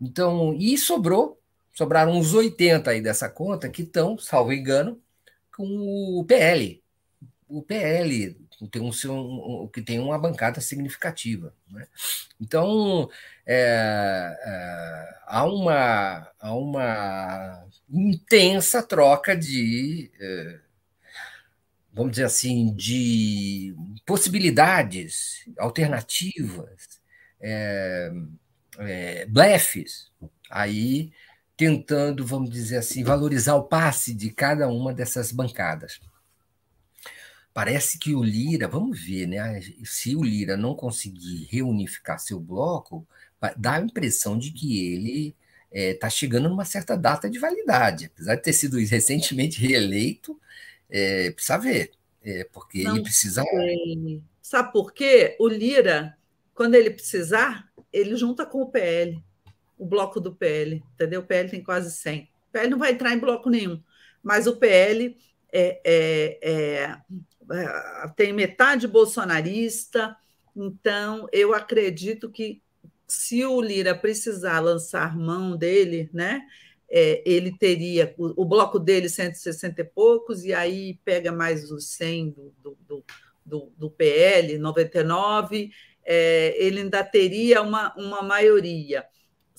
A: Então, e sobrou, sobraram uns 80 aí dessa conta que estão, salvo engano, com o PL. O PL tem um, que tem uma bancada significativa. Né? Então, é, é, há, uma, há uma intensa troca de, é, vamos dizer assim, de possibilidades, alternativas, é, é, blefes, aí tentando, vamos dizer assim, valorizar o passe de cada uma dessas bancadas. Parece que o Lira, vamos ver, né? Se o Lira não conseguir reunificar seu bloco, dá a impressão de que ele está é, chegando numa certa data de validade. Apesar de ter sido recentemente reeleito, é, precisa ver, é, porque não ele precisa.
B: Sei. Sabe por quê? O Lira, quando ele precisar, ele junta com o PL, o bloco do PL, entendeu? O PL tem quase 100. O PL não vai entrar em bloco nenhum, mas o PL é, é, é é, tem metade bolsonarista, então eu acredito que se o Lira precisar lançar mão dele, né, é, ele teria o, o, bloco dele 160 e poucos, e aí pega mais os 100 do, do, do, do, do PL 99, é, ele ainda teria uma, uma maioria.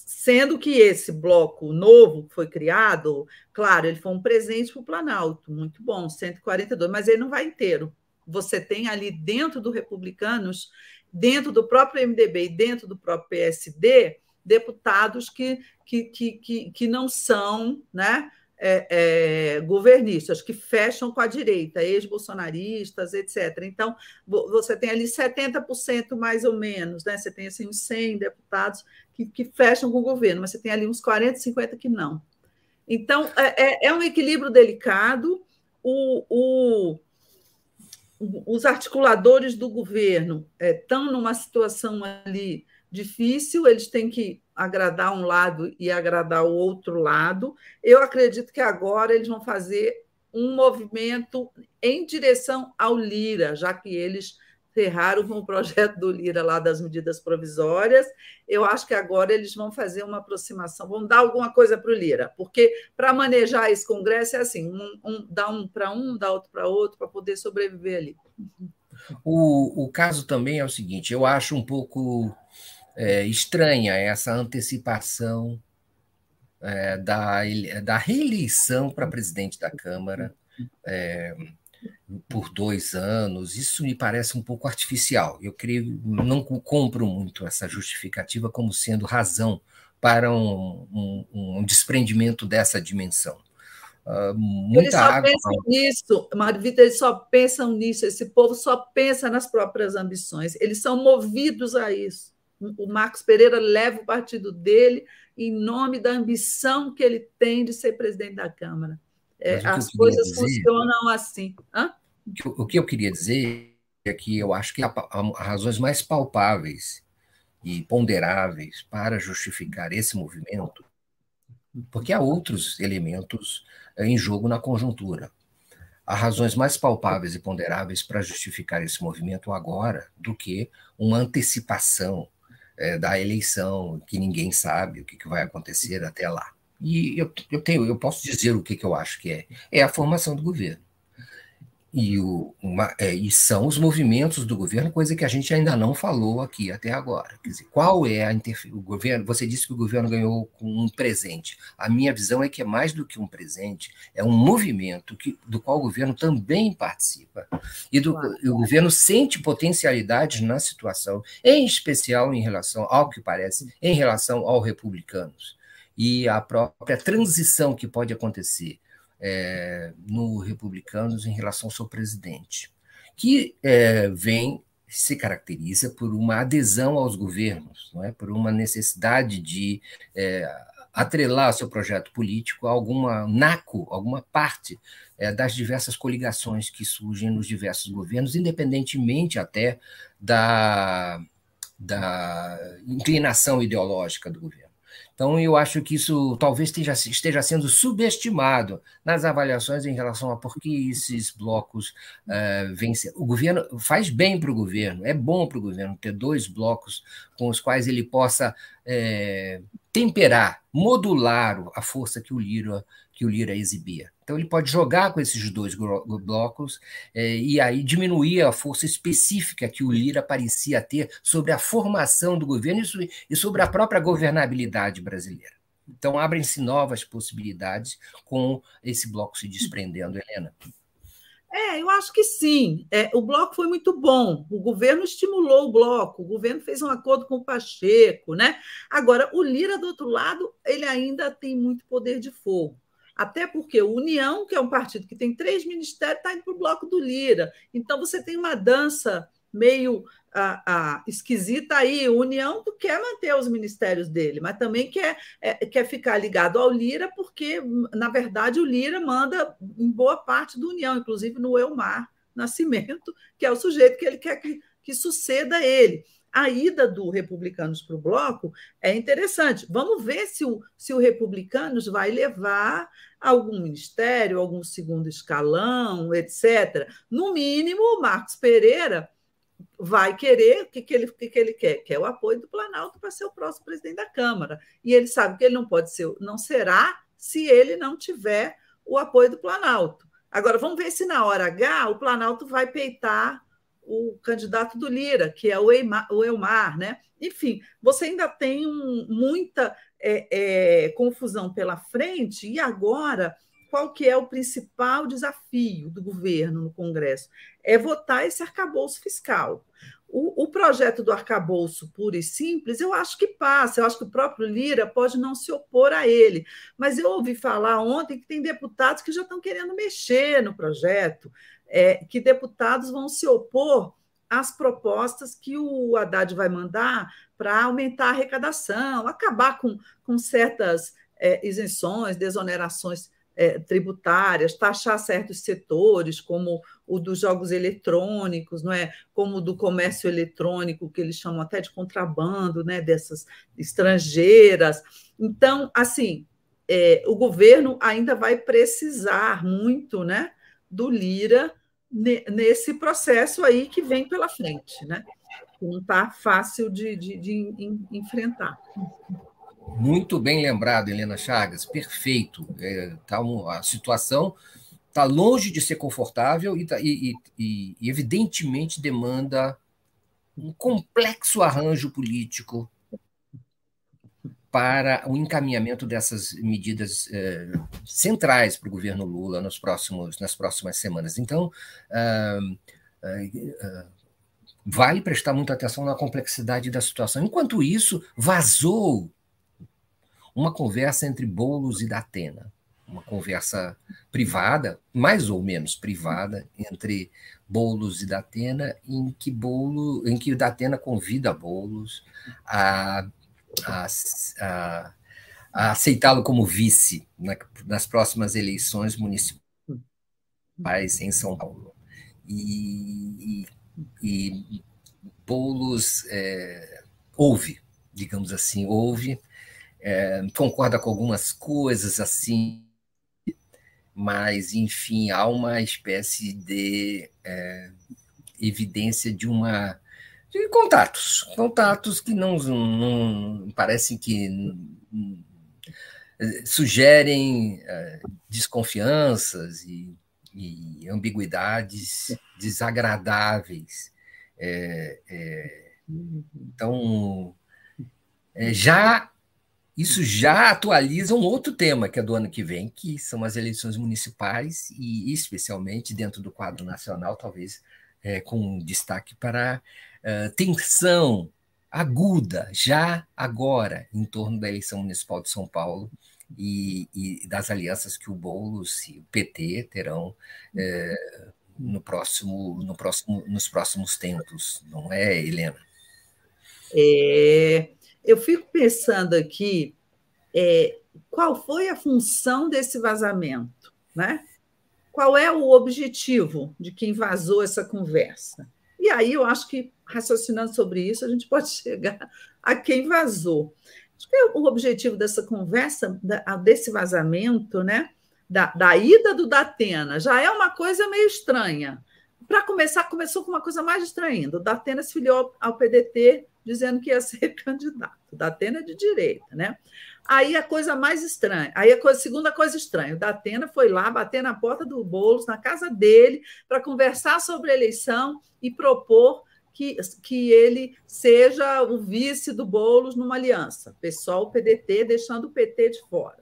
B: Sendo que esse bloco novo que foi criado, claro, ele foi um presente para o Planalto, muito bom, 142, mas ele não vai inteiro. Você tem ali dentro do Republicanos, dentro do próprio MDB e dentro do próprio PSD, deputados que, que, que, que, que não são né, é, é, governistas, que fecham com a direita, ex-bolsonaristas, etc. Então, você tem ali 70% mais ou menos, né? você tem assim, uns 100 deputados que, que fecham com o governo, mas você tem ali uns 40, 50 que não. Então, é, é, é um equilíbrio delicado. O, o, os articuladores do governo estão é, numa situação ali difícil, eles têm que agradar um lado e agradar o outro lado. Eu acredito que agora eles vão fazer um movimento em direção ao Lira, já que eles ferraram com o projeto do Lira lá das medidas provisórias. Eu acho que agora eles vão fazer uma aproximação, vão dar alguma coisa para o Lira, porque para manejar esse Congresso é assim: um, um, dá um para um, dá outro para outro, para poder sobreviver ali.
A: O, o caso também é o seguinte: eu acho um pouco é, estranha essa antecipação é, da, da reeleição para presidente da Câmara é, por dois anos. Isso me parece um pouco artificial. Eu creio, não compro muito essa justificativa como sendo razão para um, um, um desprendimento dessa dimensão. Uh, muita
B: eles só
A: água.
B: pensam nisso, Marvita, eles só pensam nisso, esse povo só pensa nas próprias ambições, eles são movidos a isso o Marcos Pereira leva o partido dele em nome da ambição que ele tem de ser presidente da Câmara. É, as coisas dizer, funcionam assim. Hã?
A: O que eu queria dizer é que eu acho que há, há razões mais palpáveis e ponderáveis para justificar esse movimento, porque há outros elementos em jogo na conjuntura. Há razões mais palpáveis e ponderáveis para justificar esse movimento agora do que uma antecipação é, da eleição, que ninguém sabe o que, que vai acontecer até lá. E eu, eu, tenho, eu posso dizer o que, que eu acho que é. É a formação do governo. E, o, uma, é, e são os movimentos do governo, coisa que a gente ainda não falou aqui até agora. Quer dizer, qual é a interferência? O governo, você disse que o governo ganhou com um presente. A minha visão é que é mais do que um presente, é um movimento que, do qual o governo também participa. E do, o governo sente potencialidades na situação, em especial em relação, ao que parece, em relação aos republicanos. E a própria transição que pode acontecer é, no Republicanos em relação ao seu presidente, que é, vem se caracteriza por uma adesão aos governos, não é? por uma necessidade de é, atrelar seu projeto político a alguma naco, alguma parte é, das diversas coligações que surgem nos diversos governos, independentemente até da, da inclinação ideológica do governo. Então, eu acho que isso talvez esteja, esteja sendo subestimado nas avaliações em relação a por que esses blocos uh, eh, vencem. O governo faz bem para o governo, é bom para o governo ter dois blocos com os quais ele possa é, temperar, modular a força que o Lira, que o Lira exibia. Então, ele pode jogar com esses dois blocos é, e aí diminuir a força específica que o Lira parecia ter sobre a formação do governo e sobre a própria governabilidade brasileira. Então, abrem-se novas possibilidades com esse bloco se desprendendo, Helena.
B: É, eu acho que sim. É, o bloco foi muito bom. O governo estimulou o bloco, o governo fez um acordo com o Pacheco, né? Agora, o Lira, do outro lado, ele ainda tem muito poder de fogo. Até porque o União, que é um partido que tem três ministérios, está indo para o bloco do Lira. Então, você tem uma dança meio ah, ah, esquisita aí. O União quer manter os ministérios dele, mas também quer, é, quer ficar ligado ao Lira, porque, na verdade, o Lira manda em boa parte do União, inclusive no Elmar Nascimento, que é o sujeito que ele quer que, que suceda ele a ida do Republicanos para o bloco é interessante. Vamos ver se o, se o Republicanos vai levar algum ministério, algum segundo escalão, etc. No mínimo, o Marcos Pereira vai querer o que, que, ele, que, que ele quer? Quer o apoio do Planalto para ser o próximo presidente da Câmara. E ele sabe que ele não pode ser, não será se ele não tiver o apoio do Planalto. Agora, vamos ver se na hora H o Planalto vai peitar o candidato do Lira, que é o Eimar, o Elmar, né? Enfim, você ainda tem um, muita é, é, confusão pela frente, e agora qual que é o principal desafio do governo no Congresso? É votar esse arcabouço fiscal. O, o, projeto do arcabouço puro e simples, eu acho que passa, eu acho que o próprio Lira pode não se opor a ele, mas eu ouvi falar ontem que tem deputados que já estão querendo mexer no projeto, é, que deputados vão se opor às propostas que o Haddad vai mandar para aumentar a arrecadação, acabar com, com certas é, isenções, desonerações é, tributárias, taxar certos setores, como o dos jogos eletrônicos, não é? como o do comércio eletrônico, que eles chamam até de contrabando, né? dessas estrangeiras. Então, assim, é, o governo ainda vai precisar muito né, do Lira nesse processo aí que vem pela frente, né? Não está fácil de, de, de enfrentar.
A: Muito bem lembrado, Helena Chagas, perfeito. É, tá um, a situação está longe de ser confortável e, tá, e, e, e, evidentemente, demanda um complexo arranjo político para o encaminhamento dessas medidas é, centrais para o governo Lula nos próximos, nas próximas semanas. Então, ah, ah, ah, vale prestar muita atenção na complexidade da situação. Enquanto isso, vazou uma conversa entre Boulos e Datena, uma conversa privada, mais ou menos privada, entre Boulos e Datena, em que Bolo, em que Datena convida Boulos a, a, a, a aceitá-lo como vice na, nas próximas eleições municipais em São Paulo. E, e, Boulos é, ouve, digamos assim, ouve é, concorda com algumas coisas assim, mas, enfim, há uma espécie de é, evidência de uma. De contatos, contatos que não, não parecem que sugerem é, desconfianças e, e, ambiguidades desagradáveis. É, é, então, é, já isso já atualiza um outro tema que é do ano que vem, que são as eleições municipais e, especialmente dentro do quadro nacional, talvez é, com destaque para uh, tensão aguda, já agora, em torno da eleição municipal de São Paulo e, e das alianças que o Boulos e o PT terão é, no próximo, no próximo, nos próximos tempos, não é, Helena?
B: É, eu fico pensando aqui é, qual foi a função desse vazamento, né? Qual é o objetivo de quem vazou essa conversa? E aí eu acho que, raciocinando sobre isso, a gente pode chegar a quem vazou. Acho que o objetivo dessa conversa, desse vazamento, né? Da, da ida do Datena, já é uma coisa meio estranha. Para começar, começou com uma coisa mais estranha. O Datena se filiou ao PDT dizendo que ia ser candidato. O Datena é de direita, né? Aí a coisa mais estranha, aí a coisa, segunda coisa estranha, o Datena foi lá bater na porta do Boulos, na casa dele, para conversar sobre a eleição e propor que, que ele seja o vice do Boulos numa aliança, pessoal PDT, deixando o PT de fora.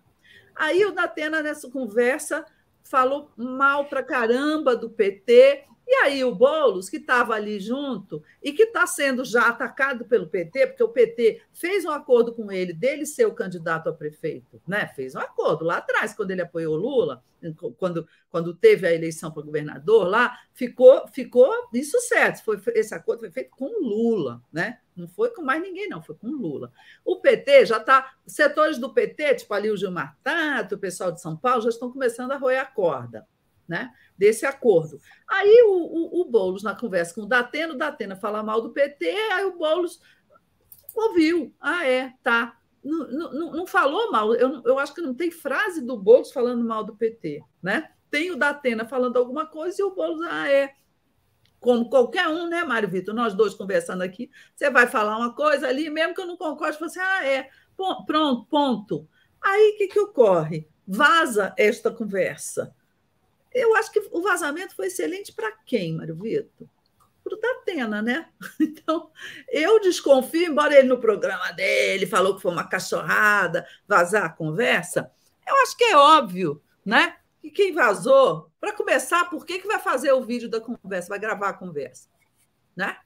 B: Aí o Datena, nessa conversa, falou mal para caramba do PT e aí o Boulos, que estava ali junto e que está sendo já atacado pelo PT, porque o PT fez um acordo com ele dele ser o candidato a prefeito, né? Fez um acordo lá atrás, quando ele apoiou Lula, quando, quando teve a eleição para governador lá, ficou, ficou isso certo. Foi, esse acordo foi feito com Lula, né? Não foi com mais ninguém, não, foi com Lula. O PT já está. Setores do PT, tipo ali o Gilmar Tato, o pessoal de São Paulo, já estão começando a roer a corda né, desse acordo. Aí o, o, o Boulos, na conversa com o Datena, o Datena fala mal do PT, aí o Boulos ouviu. Ah, é, tá. Não, não, não falou mal. Eu, eu acho que não tem frase do Boulos falando mal do PT. Né? Tem o Datena falando alguma coisa e o Boulos, ah, é. Como qualquer um, né, Mário Vitor? Nós dois conversando aqui, você vai falar uma coisa ali, mesmo que eu não concorde, você, ah, é. Pronto, ponto. Aí o que, que ocorre? Vaza esta conversa eu acho que o vazamento foi excelente para quem, Mário Vitor? para o Datena, né? Então, eu desconfio, embora ele no programa dele falou que foi uma cachorrada, vazar a conversa, eu acho que é óbvio, né? Que quem vazou, para começar, por que, que vai fazer o vídeo da conversa, vai gravar a conversa? Né?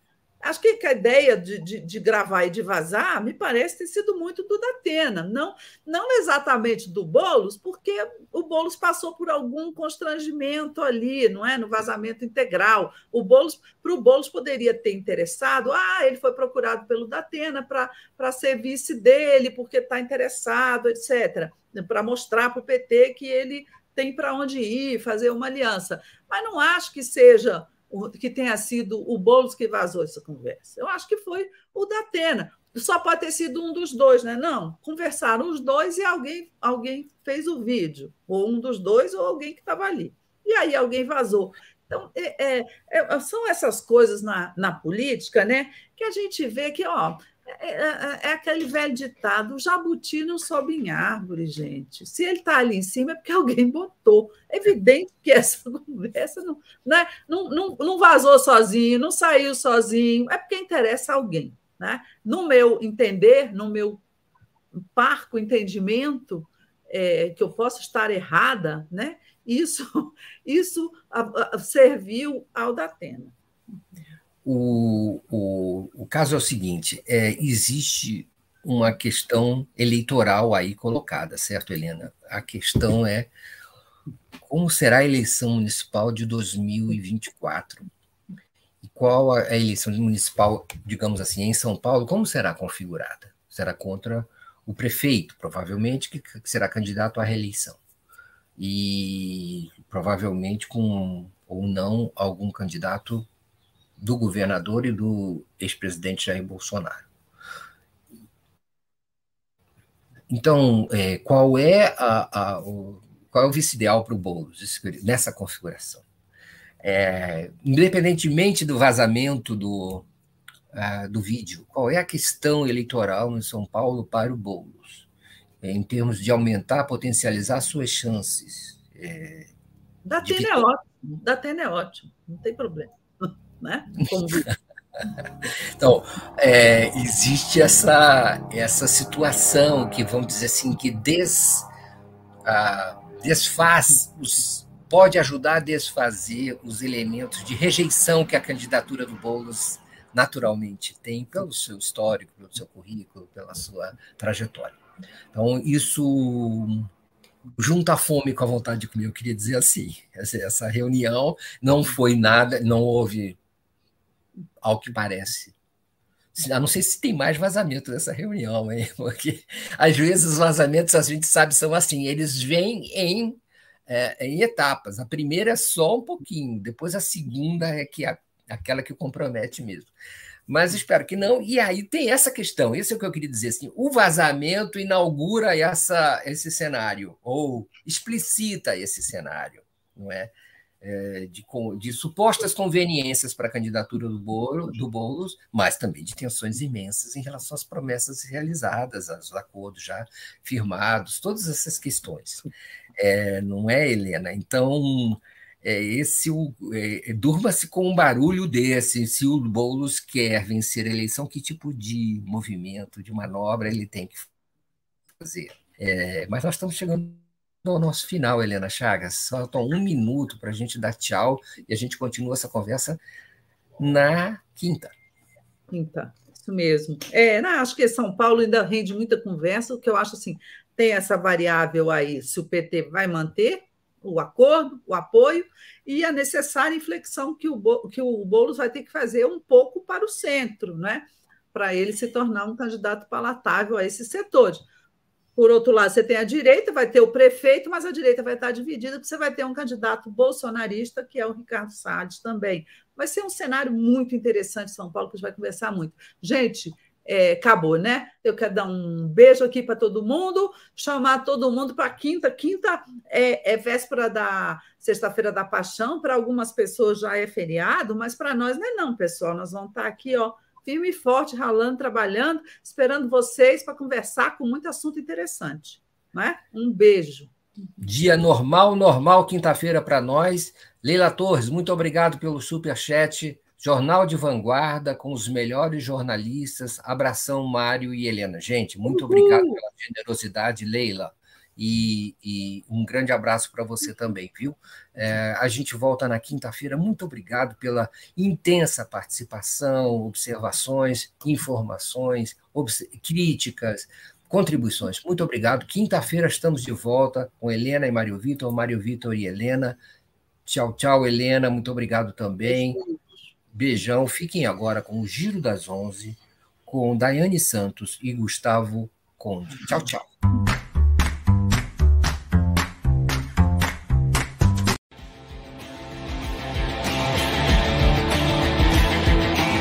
B: Acho que a ideia de, de, de, gravar e de vazar me parece ter sido muito do Datena, não, não exatamente do Bolos, porque o Bolos passou por algum constrangimento ali, não é? No vazamento integral. O Bolos, para o Bolos poderia ter interessado, ah, ele foi procurado pelo Datena para ser vice dele, porque está interessado, etc. Para mostrar para o PT que ele tem para onde ir, fazer uma aliança. Mas não acho que seja que tenha sido o Boulos que vazou essa conversa. Eu acho que foi o da Atena. Só pode ter sido um dos dois, né? Não, conversaram os dois e alguém, alguém fez o vídeo, ou um dos dois, ou alguém que estava ali. E aí alguém vazou. Então, é, é, é, são essas coisas na, na política, né? Que a gente vê que, ó, é, é, é, aquele velho ditado: o jabuti não sobe em árvore, gente. Se ele está ali em cima, é porque alguém botou. É evidente que essa conversa não, né, não, não, não vazou sozinho, não saiu sozinho, é porque interessa alguém. Né? No meu entender, no meu parco entendimento, é, que eu posso estar errada, né? isso, isso serviu ao Datena.
A: O, o, o caso é o seguinte: é, existe uma questão eleitoral aí colocada, certo, Helena? A questão é como será a eleição municipal de 2024? E qual a eleição municipal, digamos assim, em São Paulo, como será configurada? Será contra o prefeito, provavelmente, que será candidato à reeleição. E provavelmente com ou não algum candidato do governador e do ex-presidente Jair Bolsonaro. Então, é, qual é a, a, o, qual é o vice-ideal para o Boulos nessa configuração? É, independentemente do vazamento do, uh, do vídeo, qual é a questão eleitoral em São Paulo para o Boulos, é, em termos de aumentar, potencializar suas chances?
B: É, da Atena é ótimo, da Atena é ótimo, não tem problema né?
A: Então, é, existe essa, essa situação que, vamos dizer assim, que des, ah, desfaz, os, pode ajudar a desfazer os elementos de rejeição que a candidatura do Boulos naturalmente tem pelo seu histórico, pelo seu currículo, pela sua trajetória. Então, isso junta a fome com a vontade de comer, eu queria dizer assim. Essa reunião não foi nada, não houve ao que parece. A não sei se tem mais vazamento dessa reunião, hein? porque às vezes os vazamentos, a gente sabe, são assim, eles vêm em, é, em etapas. A primeira é só um pouquinho, depois a segunda é que é aquela que compromete mesmo. Mas espero que não. E aí tem essa questão, isso é o que eu queria dizer. Assim, o vazamento inaugura essa, esse cenário, ou explicita esse cenário, não é? É, de, de, supostas conveniências para a candidatura do, Bolo, do Boulos, mas também de tensões imensas em relação às promessas realizadas, aos acordos já firmados, todas essas questões. É, não é, Helena? Então, é, esse é, durma-se com um barulho desse. Se o Boulos quer vencer a eleição, que tipo de movimento, de manobra ele tem que fazer? É, mas nós estamos chegando no nosso final, Helena Chagas. Falta um minuto para a gente dar tchau e a gente continua essa conversa na quinta.
B: Quinta, isso mesmo. É, não, acho que São Paulo ainda rende muita conversa, o que eu acho assim, tem essa variável aí, se o PT vai manter o acordo, o apoio, e a necessária inflexão que o, que o Boulos vai ter que fazer um pouco para o centro, né? para ele se tornar um candidato palatável a esses setores. Por outro lado, você tem a direita, vai ter o prefeito, mas a direita vai estar dividida, porque você vai ter um candidato bolsonarista, que é o Ricardo Salles também. Vai ser um cenário muito interessante São Paulo, que a gente vai conversar muito. Gente, é, acabou, né? Eu quero dar um beijo aqui para todo mundo, chamar todo mundo para quinta. Quinta é, é véspera da sexta-feira da paixão, para algumas pessoas já é feriado, mas para nós não é não, pessoal. Nós vamos estar aqui, ó, firme e forte, ralando, trabalhando, esperando vocês para conversar com muito assunto interessante. Né? Um beijo.
A: Dia normal, normal, quinta-feira para nós. Leila Torres, muito obrigado pelo super chat. Jornal de Vanguarda com os melhores jornalistas. Abração, Mário e Helena. Gente, muito Uhul. obrigado pela generosidade, Leila. E, e um grande abraço para você também, viu? É, a gente volta na quinta-feira. Muito obrigado pela intensa participação, observações, informações, obs críticas, contribuições. Muito obrigado. Quinta-feira estamos de volta com Helena e Mário Vitor, Mário Vitor e Helena. Tchau, tchau, Helena. Muito obrigado também. Beijão. Fiquem agora com o Giro das Onze, com Daiane Santos e Gustavo Conde. Tchau, tchau.